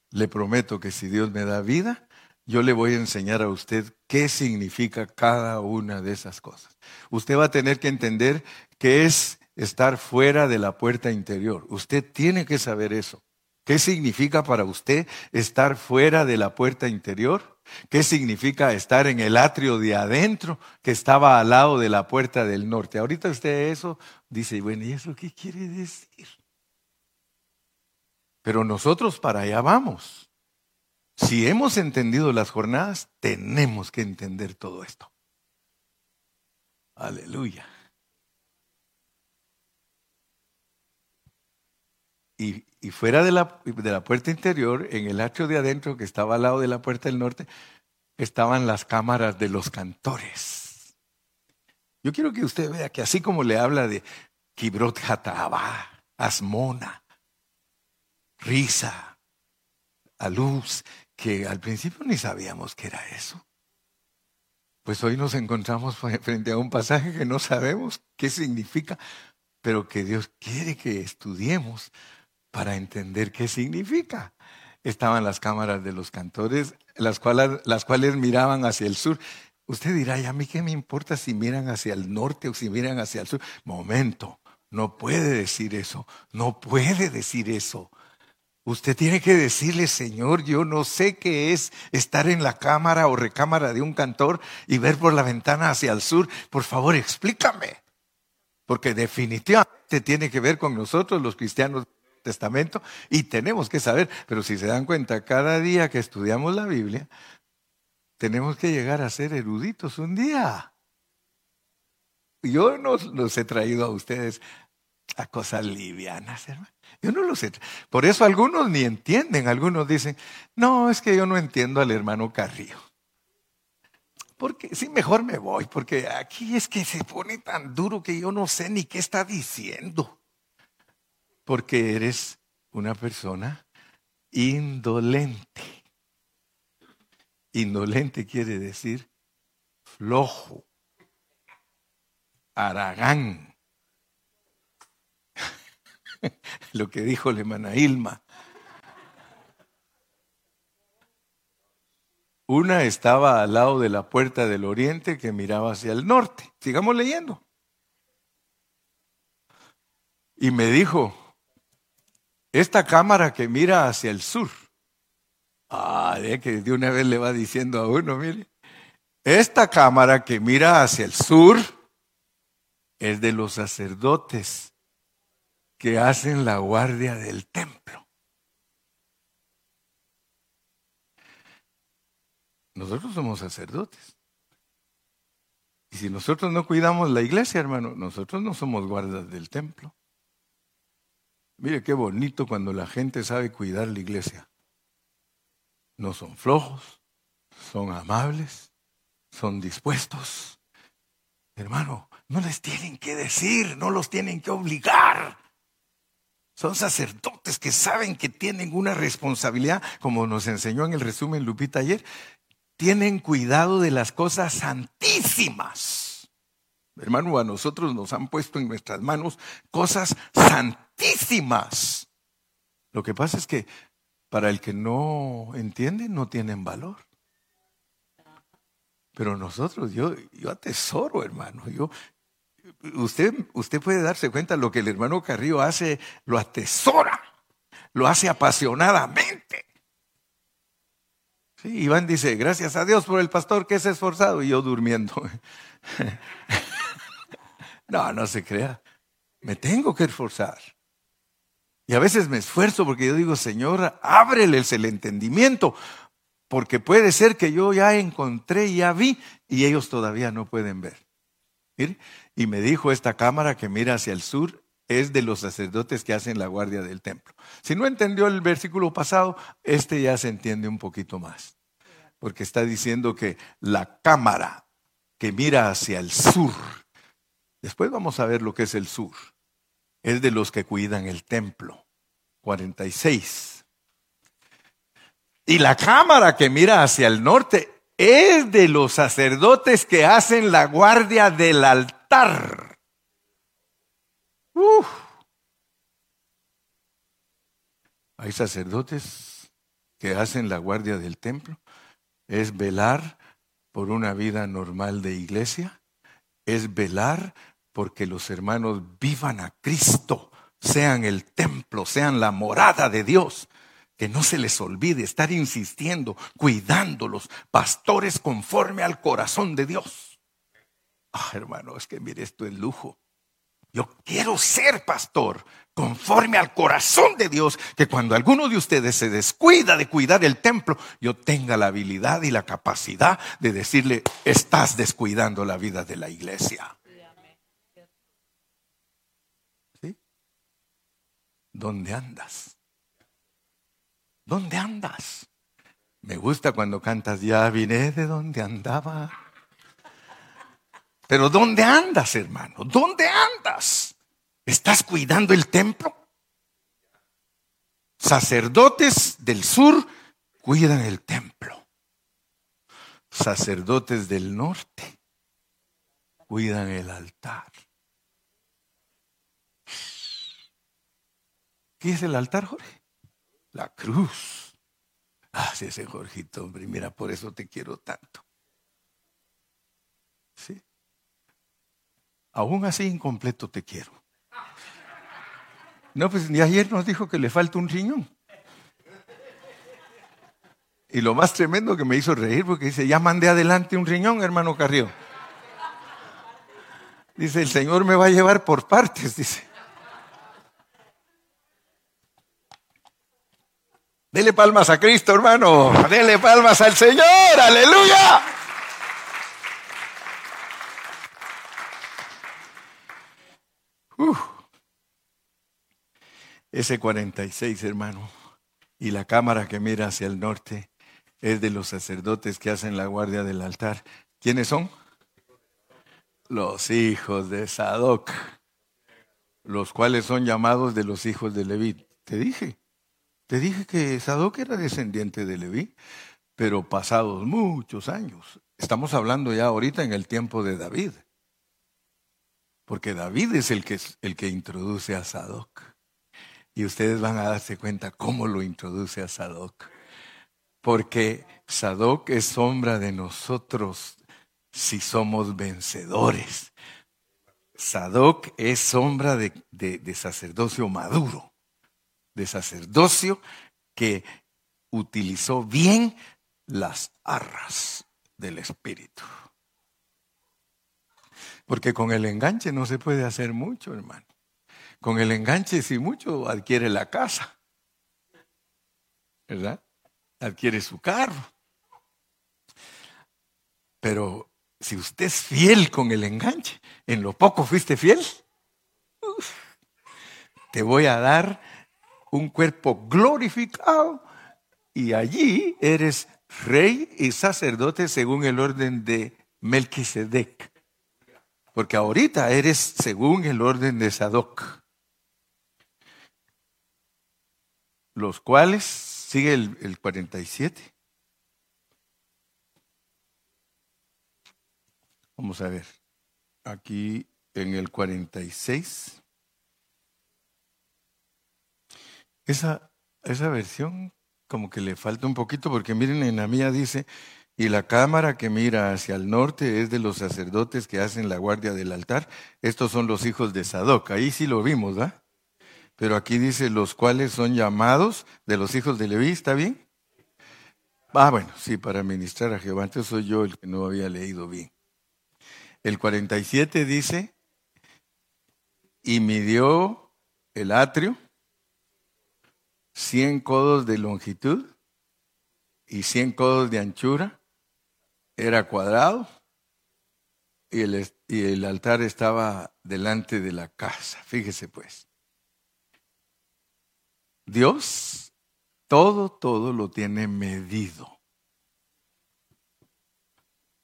Le prometo que si Dios me da vida, yo le voy a enseñar a usted qué significa cada una de esas cosas. Usted va a tener que entender que es estar fuera de la puerta interior. Usted tiene que saber eso. ¿Qué significa para usted estar fuera de la puerta interior? ¿Qué significa estar en el atrio de adentro que estaba al lado de la puerta del norte? Ahorita usted eso dice, bueno, ¿y eso qué quiere decir? Pero nosotros para allá vamos. Si hemos entendido las jornadas, tenemos que entender todo esto. Aleluya. Y, fuera de la, de la puerta interior, en el atrio de adentro que estaba al lado de la puerta del norte, estaban las cámaras de los cantores. Yo quiero que usted vea que así como le habla de Kibrot Hataba, Asmona, Risa, Aluz, que al principio ni sabíamos que era eso. Pues hoy nos encontramos frente a un pasaje que no sabemos qué significa, pero que Dios quiere que estudiemos para entender qué significa. Estaban las cámaras de los cantores, las cuales, miraban hacia el sur. Usted dirá, ¿y a mí qué me importa si miran hacia el norte o si miran hacia el sur? Momento, no puede decir eso, no puede decir eso. Usted tiene que decirle, Señor, yo no sé qué es estar en la cámara o recámara de un cantor y ver por la ventana hacia el sur. Por favor, explícame. Porque definitivamente tiene que ver con nosotros los cristianos Testamento y tenemos que saber, pero si se dan cuenta, cada día que estudiamos la Biblia, tenemos que llegar a ser eruditos un día. Yo no los he traído a ustedes a cosas livianas, hermano. Yo no los he Por eso algunos ni entienden, algunos dicen, no, es que yo no entiendo al hermano Carrillo. Porque sí, mejor me voy, porque aquí es que se pone tan duro que yo no sé ni qué está diciendo porque eres una persona indolente. Indolente quiere decir flojo, aragán. Lo que dijo Lemana Ilma. Una estaba al lado de la puerta del oriente que miraba hacia el norte. Sigamos leyendo. Y me dijo, esta cámara que mira hacia el sur. Ah, que de una vez le va diciendo a uno, mire. Esta cámara que mira hacia el sur es de los sacerdotes que hacen la guardia del templo. Nosotros somos sacerdotes. Y si nosotros no cuidamos la iglesia, hermano, nosotros no somos guardas del templo. Mire qué bonito cuando la gente sabe cuidar la iglesia. No son flojos, son amables, son dispuestos. Hermano, no les tienen que decir, no los tienen que obligar. Son sacerdotes que saben que tienen una responsabilidad, como nos enseñó en el resumen Lupita ayer. Tienen cuidado de las cosas santísimas. Hermano, a nosotros nos han puesto en nuestras manos cosas santísimas lo que pasa es que para el que no entiende, no tienen valor. Pero nosotros, yo, yo atesoro, hermano. Yo, usted, usted puede darse cuenta lo que el hermano Carrillo hace, lo atesora, lo hace apasionadamente. Sí, Iván dice, gracias a Dios por el pastor que es esforzado y yo durmiendo. No, no se crea. Me tengo que esforzar. Y a veces me esfuerzo porque yo digo, Señor, ábreles el entendimiento, porque puede ser que yo ya encontré, ya vi, y ellos todavía no pueden ver. y me dijo esta cámara que mira hacia el sur, es de los sacerdotes que hacen la guardia del templo. Si no entendió el versículo pasado, este ya se entiende un poquito más, porque está diciendo que la cámara que mira hacia el sur, después vamos a ver lo que es el sur es de los que cuidan el templo. 46. Y la cámara que mira hacia el norte es de los sacerdotes que hacen la guardia del altar. Hay sacerdotes que hacen la guardia del templo. Es velar por una vida normal de iglesia. Es velar porque los hermanos vivan a Cristo, sean el templo, sean la morada de Dios. Que no se les olvide estar insistiendo, cuidándolos, pastores conforme al corazón de Dios. Ah, hermano, es que mire, esto es lujo. Yo quiero ser pastor conforme al corazón de Dios, que cuando alguno de ustedes se descuida de cuidar el templo, yo tenga la habilidad y la capacidad de decirle, estás descuidando la vida de la iglesia. ¿Dónde andas? ¿Dónde andas? Me gusta cuando cantas, ya vine de donde andaba. Pero ¿dónde andas, hermano? ¿Dónde andas? ¿Estás cuidando el templo? Sacerdotes del sur cuidan el templo. Sacerdotes del norte cuidan el altar. ¿Qué es el altar, Jorge? La cruz. Ah, sí, ese Jorgito, hombre, mira, por eso te quiero tanto. Sí. Aún así incompleto te quiero. No, pues ni ayer nos dijo que le falta un riñón. Y lo más tremendo que me hizo reír porque dice, ya mandé adelante un riñón, hermano Carrió. Dice, el Señor me va a llevar por partes, dice. Dele palmas a Cristo, hermano. Dele palmas al Señor. Aleluya. Ese 46, hermano, y la cámara que mira hacia el norte es de los sacerdotes que hacen la guardia del altar. ¿Quiénes son? Los hijos de Sadoc, los cuales son llamados de los hijos de Leví. Te dije, te dije que Sadoc era descendiente de Leví, pero pasados muchos años. Estamos hablando ya ahorita en el tiempo de David. Porque David es el que, el que introduce a Sadoc. Y ustedes van a darse cuenta cómo lo introduce a Sadoc. Porque Sadoc es sombra de nosotros si somos vencedores. Sadoc es sombra de sacerdocio maduro de sacerdocio que utilizó bien las arras del Espíritu. Porque con el enganche no se puede hacer mucho, hermano. Con el enganche, si mucho, adquiere la casa. ¿Verdad? Adquiere su carro. Pero si usted es fiel con el enganche, en lo poco fuiste fiel, te voy a dar un cuerpo glorificado y allí eres rey y sacerdote según el orden de Melquisedec. Porque ahorita eres según el orden de Sadoc. Los cuales, sigue el, el 47. Vamos a ver. Aquí en el 46. Esa, esa versión como que le falta un poquito porque miren en la mía dice, y la cámara que mira hacia el norte es de los sacerdotes que hacen la guardia del altar. Estos son los hijos de Sadoc. Ahí sí lo vimos, ¿va? Pero aquí dice los cuales son llamados de los hijos de Leví, ¿está bien? Ah, bueno, sí, para ministrar a Jehová. Entonces soy yo el que no había leído bien. El 47 dice, y midió el atrio, 100 codos de longitud y 100 codos de anchura, era cuadrado y el, y el altar estaba delante de la casa. Fíjese pues. Dios todo, todo lo tiene medido.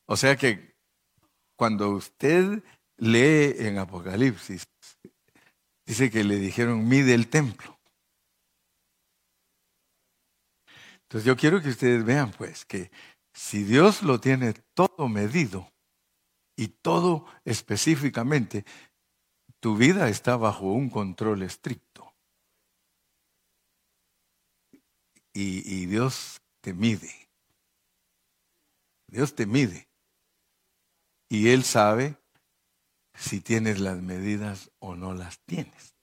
O sea que cuando usted lee en Apocalipsis, dice que le dijeron, mide el templo. Entonces yo quiero que ustedes vean pues que si Dios lo tiene todo medido y todo específicamente, tu vida está bajo un control estricto. Y, y Dios te mide. Dios te mide. Y Él sabe si tienes las medidas o no las tienes.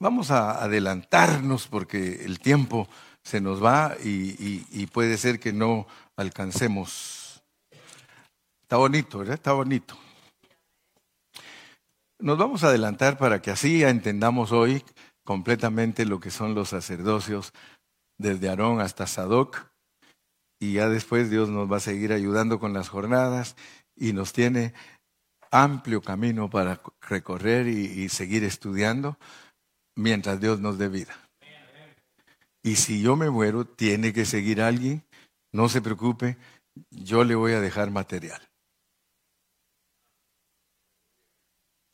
Vamos a adelantarnos porque el tiempo se nos va y, puede ser que no alcancemos. Está bonito, ¿verdad? Está bonito. Nos vamos a adelantar para que así entendamos hoy completamente lo que son los sacerdocios desde Aarón hasta Sadoc. Y ya después Dios nos va a seguir ayudando con las jornadas y nos tiene amplio camino para recorrer y, seguir estudiando mientras Dios nos dé vida. Y si yo me muero, tiene que seguir alguien, no se preocupe, yo le voy a dejar material.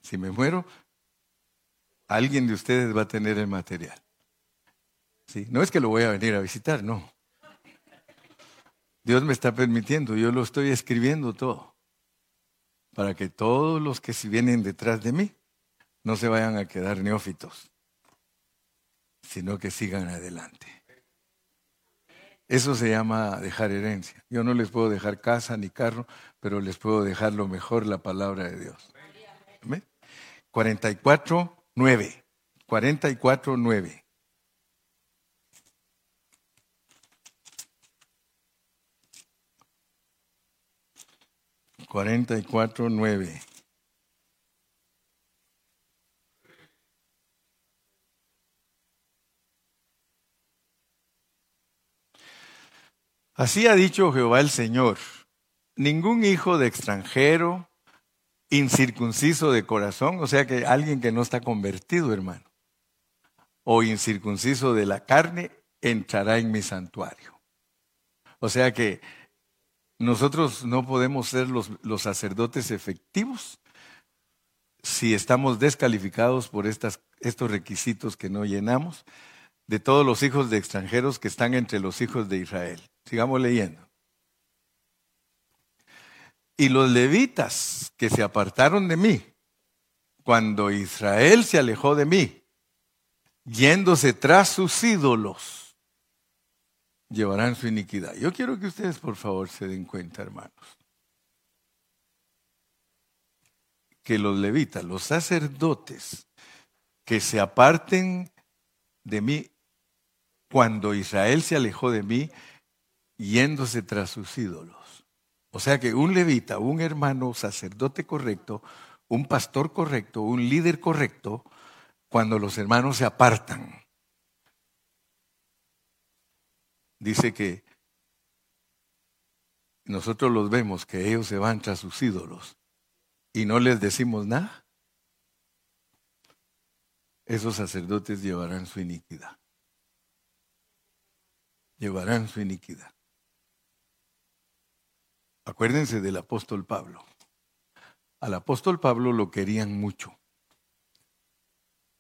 Si me muero, alguien de ustedes va a tener el material. ¿Sí? No es que lo voy a venir a visitar, no. Dios me está permitiendo, yo lo estoy escribiendo todo para que todos los que vienen detrás de mí no se vayan a quedar neófitos, sino que sigan adelante. Eso se llama dejar herencia. Yo no les puedo dejar casa ni carro, pero les puedo dejar lo mejor, la palabra de Dios. 44, 9. 44, 9. 44, 9. Así ha dicho Jehová el Señor, ningún hijo de extranjero, incircunciso de corazón, o sea que alguien que no está convertido, hermano, o incircunciso de la carne, entrará en mi santuario. O sea que nosotros no podemos ser los, sacerdotes efectivos si estamos descalificados por estos requisitos que no llenamos de todos los hijos de extranjeros que están entre los hijos de Israel. Sigamos leyendo. Y los levitas que se apartaron de mí, cuando Israel se alejó de mí, yéndose tras sus ídolos, llevarán su iniquidad. Yo quiero que ustedes por favor se den cuenta, hermanos, que los levitas, los sacerdotes, que se aparten de mí cuando Israel se alejó de mí, yéndose tras sus ídolos. O sea que un levita, un hermano sacerdote correcto, un pastor correcto, un líder correcto, cuando los hermanos se apartan dice que nosotros los vemos que ellos se van tras sus ídolos y no les decimos nada, esos sacerdotes llevarán su iniquidad. Llevarán su iniquidad. Acuérdense del apóstol Pablo. Al apóstol Pablo lo querían mucho.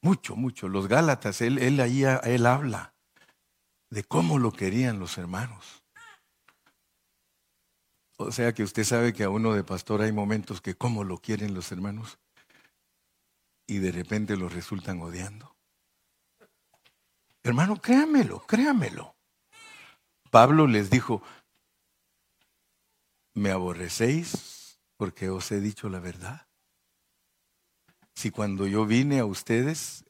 Mucho, mucho. Los Gálatas, él, él ahí él habla de cómo lo querían los hermanos. O sea que usted sabe que a uno de pastor hay momentos que cómo lo quieren los hermanos y de repente lo resultan odiando. Hermano, créamelo, créamelo. Pablo les dijo, ¿me aborrecéis porque os he dicho la verdad? Si cuando yo vine a ustedes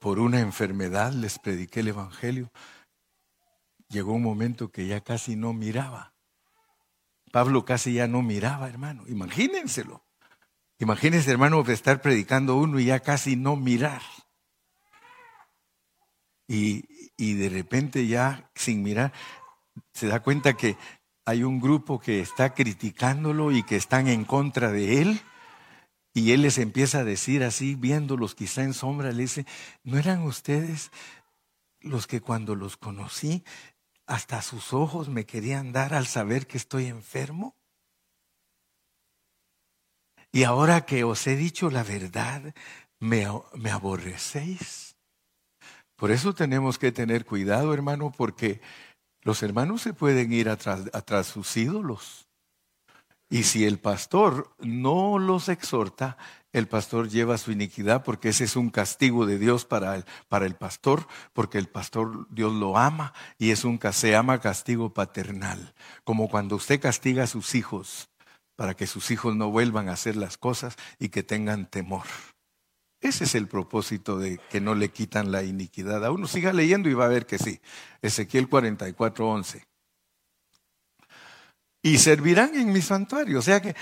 por una enfermedad les prediqué el Evangelio. Llegó un momento que ya casi no miraba. Pablo casi ya no miraba, hermano. Imagínenselo. Imagínese, hermano, estar predicando uno y ya casi no mirar. Y, y de repente ya sin mirar, se da cuenta que hay un grupo que está criticándolo y que están en contra de él. Y él les empieza a decir así, viéndolos quizá en sombra, le dice, ¿no eran ustedes los que cuando los conocí, hasta sus ojos me querían dar al saber que estoy enfermo? Y ahora que os he dicho la verdad, me, me aborrecéis. Por eso tenemos que tener cuidado, hermano, porque los hermanos se pueden ir atrás, atrás sus ídolos. Y si el pastor no los exhorta, el pastor lleva su iniquidad porque ese es un castigo de Dios para el, para el pastor, porque el pastor Dios lo ama y es un se llama castigo paternal, como cuando usted castiga a sus hijos para que sus hijos no vuelvan a hacer las cosas y que tengan temor. Ese es el propósito de que no le quitan la iniquidad a uno. Siga leyendo y va a ver que sí. Ezequiel 44, 11. Y servirán en mi santuario. O sea que,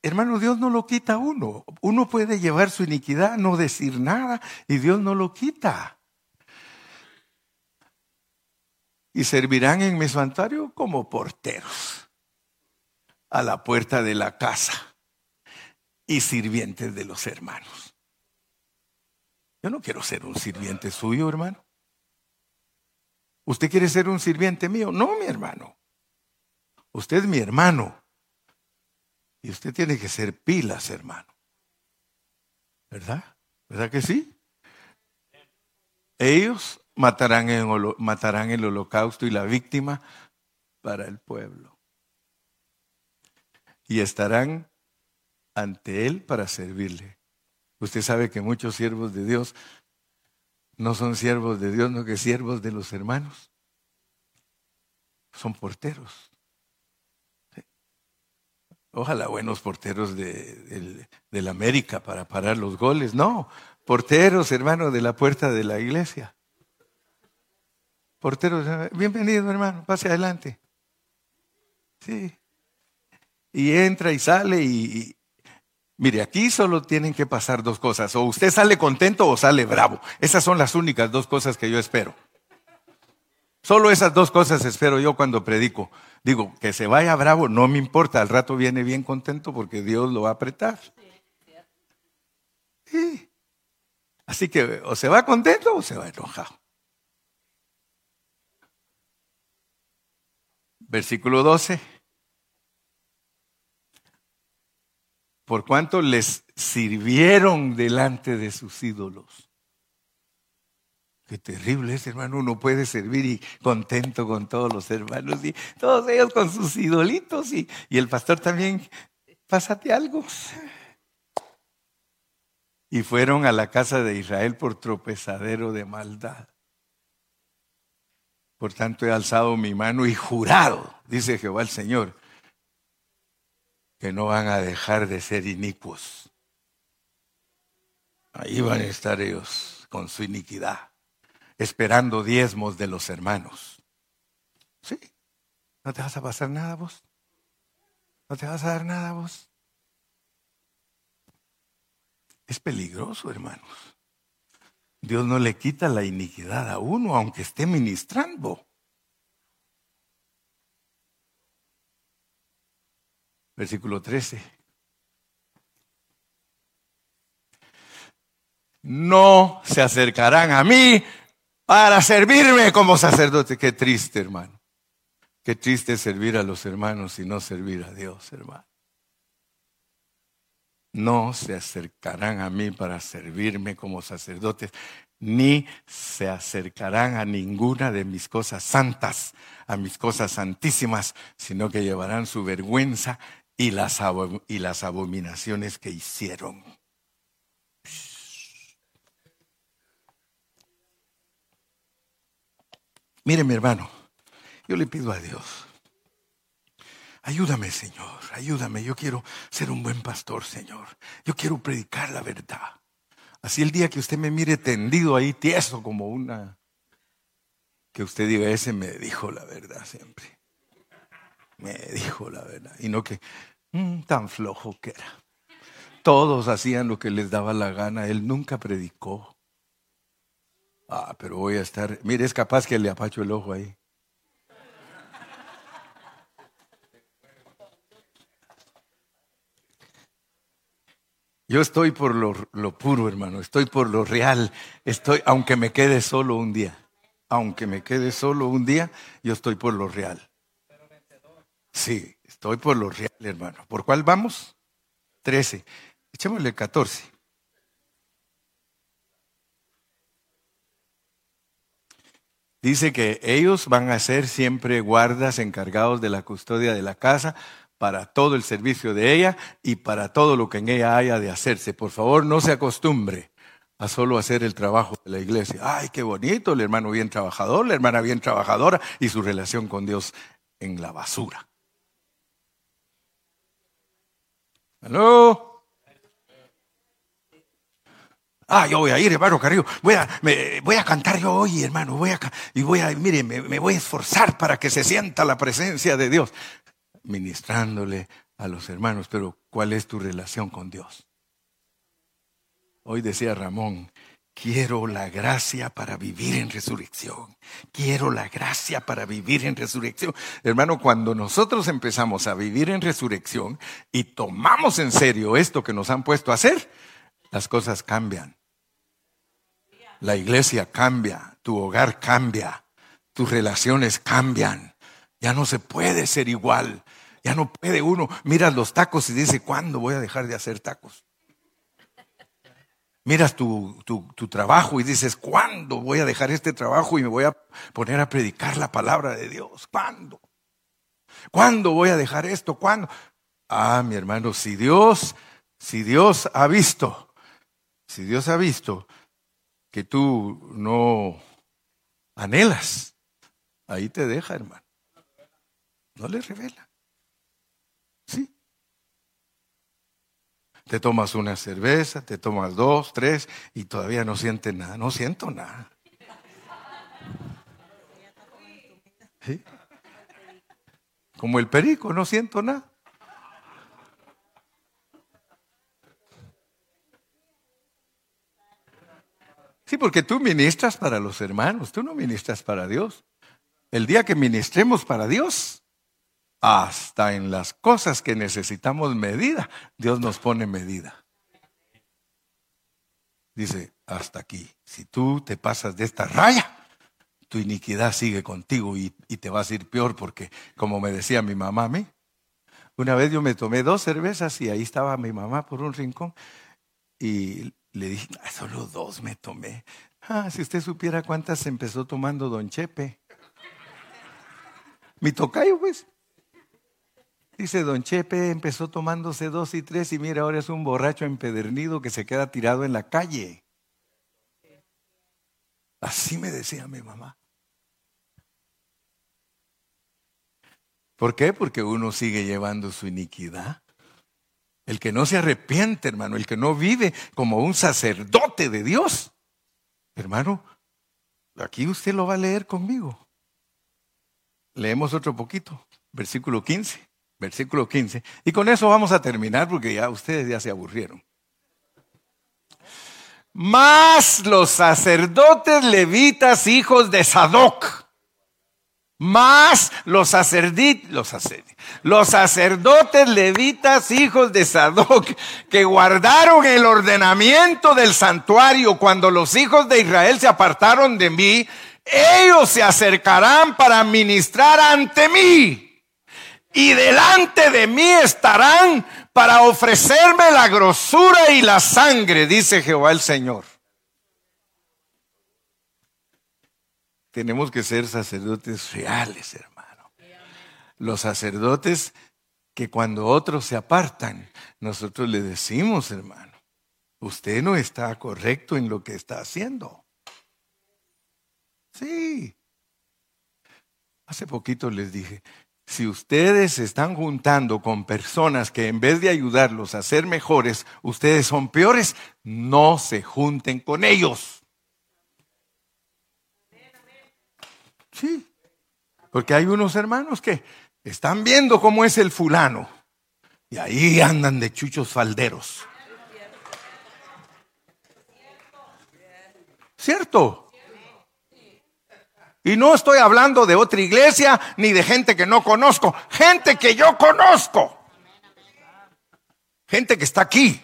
hermano, Dios no lo quita a uno. Uno puede llevar su iniquidad, no decir nada, y Dios no lo quita. Y servirán en mi santuario como porteros a la puerta de la casa y sirvientes de los hermanos. Yo no quiero ser un sirviente suyo, hermano. ¿Usted quiere ser un sirviente mío? No, mi hermano. Usted es mi hermano. Y usted tiene que ser pilas, hermano. ¿Verdad? ¿Verdad que sí? Ellos matarán, matarán el holocausto y la víctima para el pueblo. Y estarán ante Él para servirle. Usted sabe que muchos siervos de Dios no son siervos de Dios, no que siervos de los hermanos. Son porteros. Ojalá buenos porteros de, la América para parar los goles. No, porteros, hermano, de la puerta de la iglesia. Porteros, bienvenido, hermano, pase adelante. Sí. Y entra y sale y, Mire, aquí solo tienen que pasar dos cosas. O usted sale contento o sale bravo. Esas son las únicas dos cosas que yo espero. Solo esas dos cosas espero yo cuando predico. Digo, que se vaya bravo, no me importa. Al rato viene bien contento porque Dios lo va a apretar. Sí. Así que o se va contento o se va enojado. Versículo 12. Por cuanto les sirvieron delante de sus ídolos. Qué terrible es, hermano. Uno puede servir y contento con todos los hermanos y todos ellos con sus idolitos y, y el pastor también, pásate algo. Y fueron a la casa de Israel por tropezadero de maldad. Por tanto he alzado mi mano y jurado, dice Jehová el Señor, que no van a dejar de ser inicuos. Ahí van a estar ellos con su iniquidad, esperando diezmos de los hermanos. ¿Sí? ¿No te vas a pasar nada vos? ¿No te vas a dar nada vos? Es peligroso, hermanos. Dios no le quita la iniquidad a uno, aunque esté ministrando. Versículo 13. No se acercarán a mí para servirme como sacerdote. Qué triste, hermano. Qué triste servir a los hermanos y no servir a Dios, hermano. No se acercarán a mí para servirme como sacerdotes, ni se acercarán a ninguna de mis cosas santas, a mis cosas santísimas, sino que llevarán su vergüenza y las, y las abominaciones que hicieron. Mire mi hermano, yo le pido a Dios, ayúdame Señor, ayúdame, yo quiero ser un buen pastor Señor, yo quiero predicar la verdad. Así el día que usted me mire tendido ahí, tieso como una, que usted diga, ese me dijo la verdad siempre me dijo la verdad. Y no que mm, tan flojo que era. Todos hacían lo que les daba la gana. Él nunca predicó. Ah, pero voy a estar. Mire, es capaz que le apacho el ojo ahí. Yo estoy por lo, lo, puro, hermano. Estoy por lo real. Estoy, aunque me quede solo un día. Aunque me quede solo un día, yo estoy por lo real. Sí, estoy por lo real, hermano. ¿Por cuál vamos? Trece. Echémosle catorce. Dice que ellos van a ser siempre guardas encargados de la custodia de la casa para todo el servicio de ella y para todo lo que en ella haya de hacerse. Por favor, no se acostumbre a solo hacer el trabajo de la iglesia. Ay, qué bonito, el hermano bien trabajador, la hermana bien trabajadora y su relación con Dios en la basura. ¿Aló? Ah, yo voy a ir, hermano Carrillo. Voy a, me, voy a cantar yo hoy, hermano. Voy a, y voy a, mire, me voy a esforzar para que se sienta la presencia de Dios ministrándole a los hermanos, pero ¿cuál es tu relación con Dios? Hoy decía Ramón, quiero la gracia para vivir en resurrección. Quiero la gracia para vivir en resurrección. Hermano, cuando nosotros empezamos a vivir en resurrección y tomamos en serio esto que nos han puesto a hacer, las cosas cambian. La iglesia cambia, tu hogar cambia, tus relaciones cambian. Ya no se puede ser igual. Ya no puede uno. Miras los tacos y dice, ¿cuándo voy a dejar de hacer tacos? Miras tu, tu, trabajo y dices, ¿cuándo voy a dejar este trabajo y me voy a poner a predicar la palabra de Dios? ¿Cuándo? ¿Cuándo voy a dejar esto? ¿Cuándo? Ah, mi hermano, si Dios, si Dios ha visto, si Dios ha visto que tú no anhelas, ahí te deja, hermano. No le revela. Sí. Te tomas una cerveza, te tomas dos, tres y todavía no sientes nada. No siento nada. ¿Sí? Como el perico, no siento nada. Sí, porque tú ministras para los hermanos, tú no ministras para Dios. El día que ministremos para Dios, hasta en las cosas que necesitamos medida, Dios nos pone medida. Dice, hasta aquí, si tú te pasas de esta raya, tu iniquidad sigue contigo y, te vas a ir peor porque, como me decía mi mamá a mí, una vez yo me tomé dos cervezas y ahí estaba mi mamá por un rincón y le dije, solo dos me tomé. Ah, si usted supiera cuántas empezó tomando don Chepe. Mi tocayo, pues. Dice don Chepe, empezó tomándose dos y tres y mira, ahora es un borracho empedernido que se queda tirado en la calle. Así me decía mi mamá. ¿Por qué? Porque uno sigue llevando su iniquidad. El que no se arrepiente, hermano, el que no vive como un sacerdote de Dios. Hermano, aquí usted lo va a leer conmigo. Leemos otro poquito, versículo 15 versículo 15. Y con eso vamos a terminar porque ya ustedes ya se aburrieron. Más los sacerdotes levitas, hijos de Sadoc. Más los sacerdotes, los, los sacerdotes levitas, hijos de Sadoc, que guardaron el ordenamiento del santuario cuando los hijos de Israel se apartaron de mí, ellos se acercarán para ministrar ante mí y delante de mí estarán para ofrecerme la grosura y la sangre, dice Jehová el Señor. Tenemos que ser sacerdotes reales, hermano. Los sacerdotes que cuando otros se apartan, nosotros le decimos, hermano, usted no está correcto en lo que está haciendo. Sí. Hace poquito les dije, si ustedes están juntando con personas que en vez de ayudarlos a ser mejores, ustedes son peores, no se junten con ellos. Sí, porque hay unos hermanos que están viendo cómo es el fulano y ahí andan de chuchos falderos. ¿Cierto? Y no estoy hablando de otra iglesia ni de gente que no conozco, gente que yo conozco. Gente que está aquí.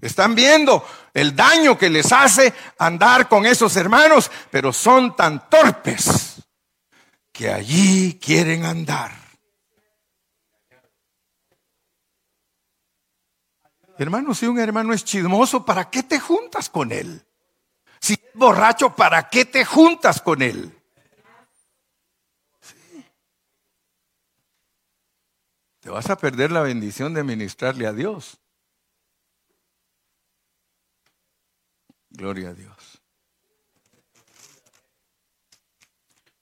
Están viendo el daño que les hace andar con esos hermanos, pero son tan torpes que allí quieren andar. Hermano, si un hermano es chismoso, ¿para qué te juntas con él? Si es borracho, ¿para qué te juntas con él? Te vas a perder la bendición de ministrarle a Dios. Gloria a Dios.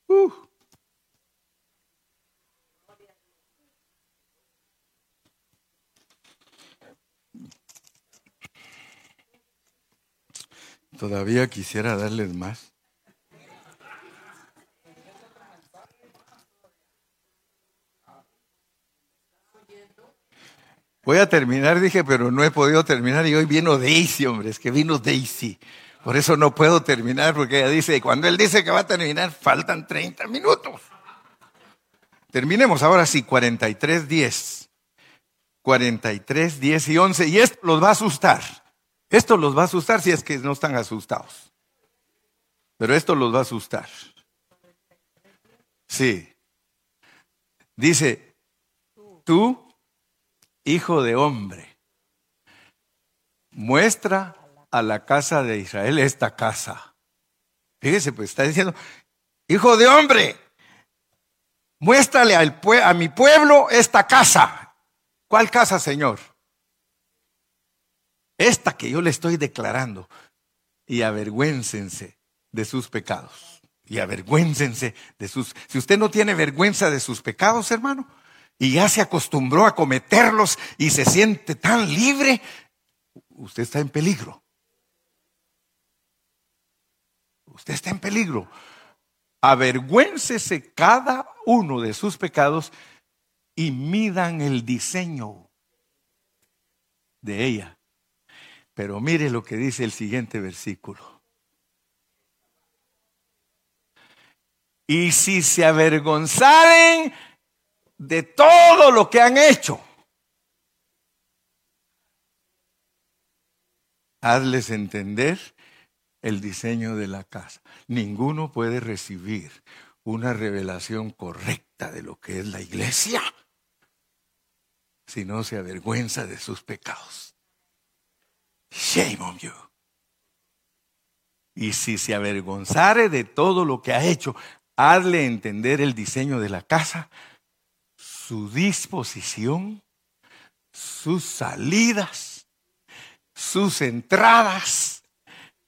Uh. Todavía quisiera darles más. Voy a terminar, dije, pero no he podido terminar y hoy vino Daisy, hombre, es que vino Daisy. Por eso no puedo terminar, porque ella dice, cuando él dice que va a terminar, faltan 30 minutos. Terminemos ahora sí, 43, 10. 43, 10 y 11. Y esto los va a asustar. Esto los va a asustar si es que no están asustados. Pero esto los va a asustar. Sí. Dice, tú hijo de hombre, muestra a la casa de Israel esta casa. Fíjese, pues está diciendo, hijo de hombre, muéstrale al a mi pueblo esta casa. ¿Cuál casa, Señor? Esta que yo le estoy declarando. Y avergüéncense de sus pecados. Y avergüéncense de sus... Si usted no tiene vergüenza de sus pecados, hermano, y ya se acostumbró a cometerlos y se siente tan libre, usted está en peligro. Usted está en peligro. Avergüéncese cada uno de sus pecados y midan el diseño de ella. Pero mire lo que dice el siguiente versículo. Y si se avergonzaren de todo lo que han hecho. Hazles entender el diseño de la casa. Ninguno puede recibir una revelación correcta de lo que es la iglesia si no se avergüenza de sus pecados. Shame on you. Y si se avergonzare de todo lo que ha hecho, hazle entender el diseño de la casa, su disposición, sus salidas, sus entradas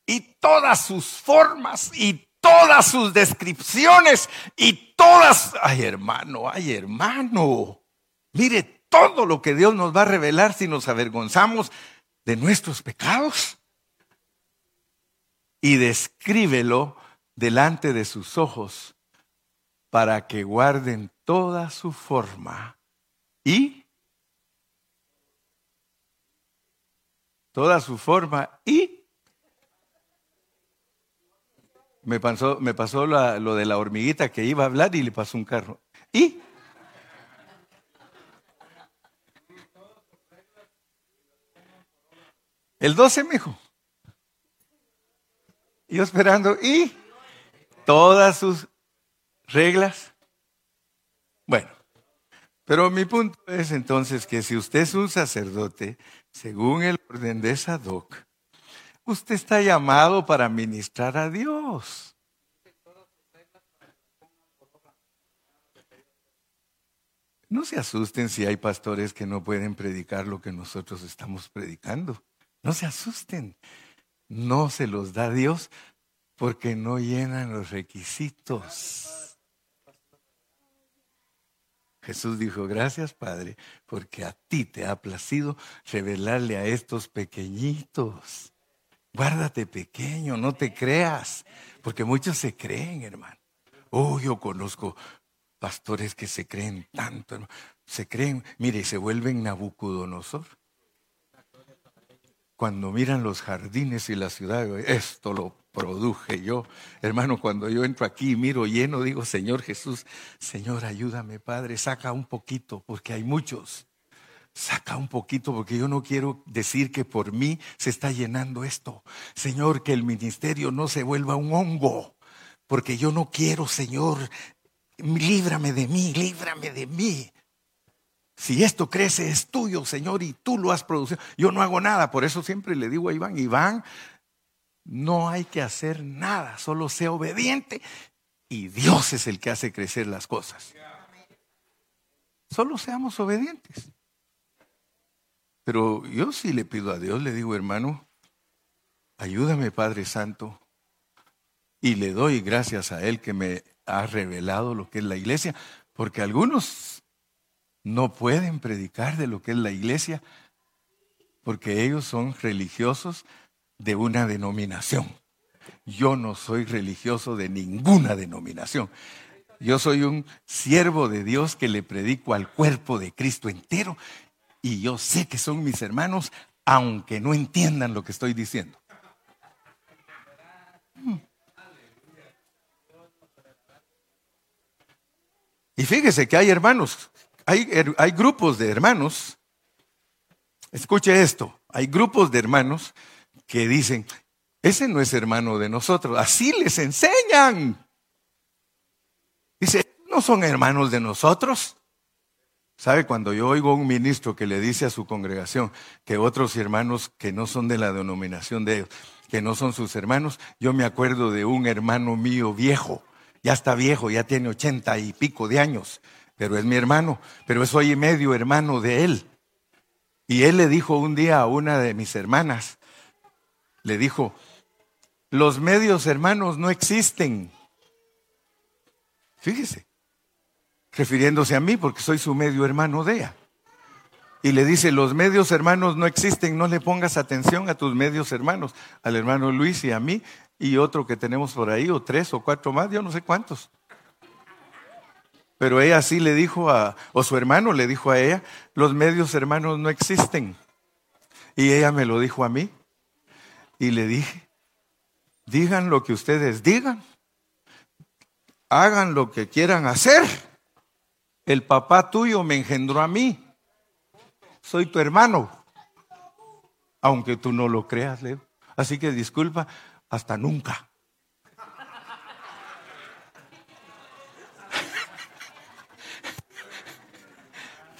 y todas sus formas y todas sus descripciones y todas... Ay hermano, ay hermano, mire todo lo que Dios nos va a revelar si nos avergonzamos de nuestros pecados. Y descríbelo delante de sus ojos para que guarden toda su forma y toda su forma y me pasó, me pasó lo de la hormiguita que iba a hablar y le pasó un carro. Y el 12 me dijo. Yo esperando y todas sus reglas bueno, pero mi punto es entonces que si usted es un sacerdote, según el orden de Sadoc, usted está llamado para ministrar a Dios. No se asusten si hay pastores que no pueden predicar lo que nosotros estamos predicando. No se asusten. No se los da Dios porque no llenan los requisitos. Jesús dijo, gracias Padre, porque a ti te ha placido revelarle a estos pequeñitos. Guárdate pequeño, no te creas, porque muchos se creen, hermano. Oh, yo conozco pastores que se creen tanto, hermano. Se creen, mire, se vuelven Nabucodonosor. Cuando miran los jardines y la ciudad, esto lo produje yo. Hermano, cuando yo entro aquí y miro lleno, digo, Señor Jesús, Señor, ayúdame, Padre, saca un poquito, porque hay muchos. Saca un poquito, porque yo no quiero decir que por mí se está llenando esto. Señor, que el ministerio no se vuelva un hongo, porque yo no quiero, Señor, líbrame de mí, líbrame de mí. Si esto crece es tuyo, Señor, y tú lo has producido. Yo no hago nada, por eso siempre le digo a Iván, Iván, no hay que hacer nada, solo sea obediente y Dios es el que hace crecer las cosas. Solo seamos obedientes. Pero yo sí le pido a Dios, le digo, hermano, ayúdame Padre Santo, y le doy gracias a Él que me ha revelado lo que es la iglesia, porque algunos no pueden predicar de lo que es la iglesia porque ellos son religiosos de una denominación. Yo no soy religioso de ninguna denominación. Yo soy un siervo de Dios que le predico al cuerpo de Cristo entero y yo sé que son mis hermanos aunque no entiendan lo que estoy diciendo. Hmm. Y fíjese que hay hermanos hay, grupos de hermanos, escuche esto, hay grupos de hermanos que dicen, ese no es hermano de nosotros, así les enseñan. Dice, no son hermanos de nosotros. ¿Sabe? Cuando yo oigo a un ministro que le dice a su congregación que otros hermanos que no son de la denominación de ellos, que no son sus hermanos, yo me acuerdo de un hermano mío viejo, ya está viejo, ya tiene ochenta y pico de años, pero es mi hermano, pero soy medio hermano de él. Y él le dijo un día a una de mis hermanas, le dijo, los medios hermanos no existen. Fíjese, refiriéndose a mí porque soy su medio hermano de ella. Y le dice, los medios hermanos no existen, no le pongas atención a tus medios hermanos, al hermano Luis y a mí y otro que tenemos por ahí, o tres o cuatro más, yo no sé cuántos. Pero ella sí le dijo a, o su hermano le dijo a ella, los medios hermanos no existen. Y ella me lo dijo a mí. Y le dije, digan lo que ustedes digan, hagan lo que quieran hacer. El papá tuyo me engendró a mí. Soy tu hermano. Aunque tú no lo creas, Leo. Así que disculpa, hasta nunca.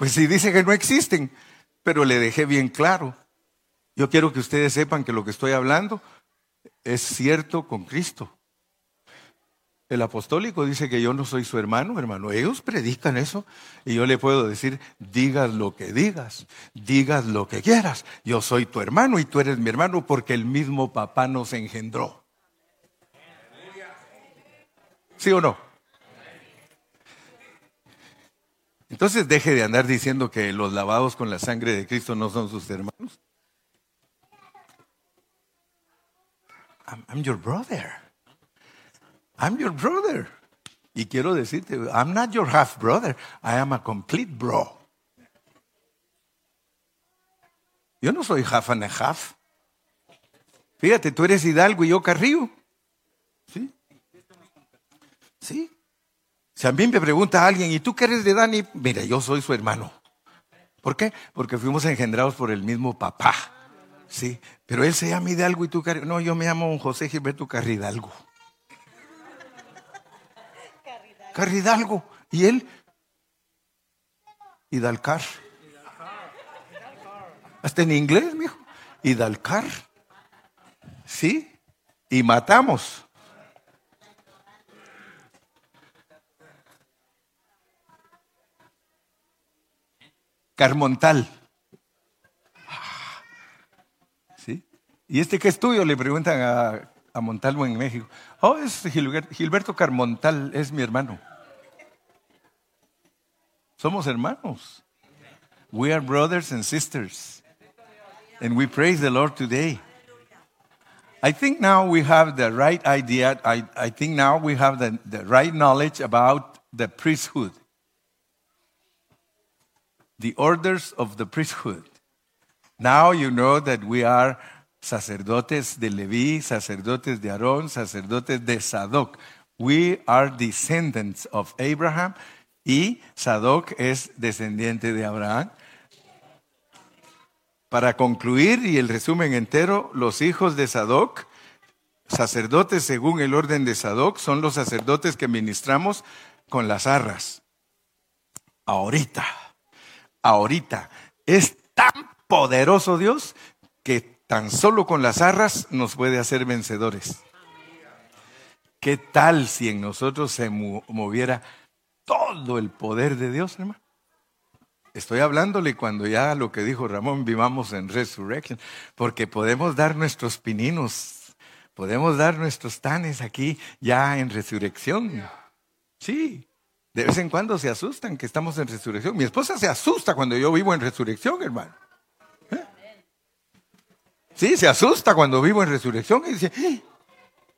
Pues sí dice que no existen, pero le dejé bien claro. Yo quiero que ustedes sepan que lo que estoy hablando es cierto con Cristo. El apostólico dice que yo no soy su hermano, hermano. Ellos predican eso y yo le puedo decir, digas lo que digas, digas lo que quieras. Yo soy tu hermano y tú eres mi hermano porque el mismo papá nos engendró. ¿Sí o no? Entonces deje de andar diciendo que los lavados con la sangre de Cristo no son sus hermanos. I'm, your brother. I'm your brother. Y quiero decirte, I'm not your half brother. I am a complete bro. Yo no soy half and a half. Fíjate, tú eres Hidalgo y yo Carrillo. ¿Sí? ¿Sí? Si a mí me pregunta alguien, ¿y tú qué eres de Dani? Mira, yo soy su hermano. ¿Por qué? Porque fuimos engendrados por el mismo papá. Sí, pero él se llama Hidalgo y tú No, yo me llamo José Gilberto Carridalgo. Carridalgo. ¿Y él? Hidalcar. Hasta en inglés, mijo. Hidalcar. ¿Sí? Y matamos. Carmontal. ¿Sí? ¿Y este qué estudio? Le preguntan a, a Montalvo en México. Oh, es Gilberto Carmontal, es mi hermano. Somos hermanos. We are brothers and sisters. And we praise the Lord today. I think now we have the right idea. I, I think now we have the, the right knowledge about the priesthood the orders of the priesthood. Now you know that we are sacerdotes de Leví, sacerdotes de Aarón, sacerdotes de Sadoc. We are descendants of Abraham y Sadoc es descendiente de Abraham. Para concluir y el resumen entero, los hijos de Sadoc, sacerdotes según el orden de Sadoc, son los sacerdotes que ministramos con las arras. Ahorita, ahorita, es tan poderoso Dios que tan solo con las arras nos puede hacer vencedores. ¿Qué tal si en nosotros se moviera todo el poder de Dios, hermano? Estoy hablándole cuando ya lo que dijo Ramón, vivamos en resurrection, porque podemos dar nuestros pininos, podemos dar nuestros tanes aquí ya en resurrección. Sí, de vez en cuando se asustan que estamos en resurrección. Mi esposa se asusta cuando yo vivo en resurrección, hermano. ¿Eh? Sí, se asusta cuando vivo en resurrección y dice, eh,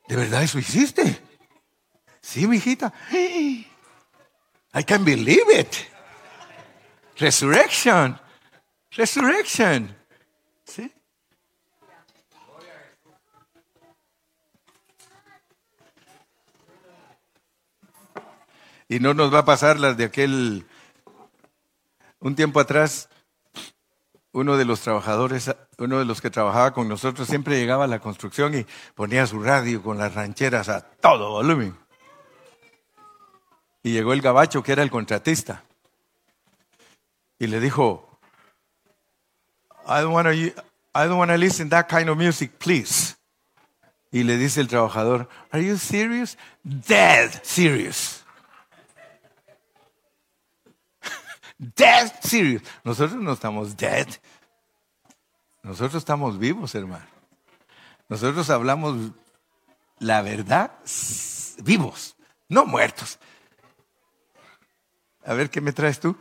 ¿de verdad eso hiciste? Sí, mi hijita. Eh, I can't believe it. Resurrection. Resurrection. ¿Sí? Y no nos va a pasar las de aquel... Un tiempo atrás, uno de los trabajadores, uno de los que trabajaba con nosotros, siempre llegaba a la construcción y ponía su radio con las rancheras a todo volumen. Y llegó el gabacho, que era el contratista y le dijo, I don't want to, I don't want to listen that kind of music, please. Y le dice el trabajador, Are you serious? Dead serious. Dead serious. Nosotros no estamos dead. Nosotros estamos vivos, hermano. Nosotros hablamos la verdad vivos, no muertos. A ver, ¿qué me traes tú?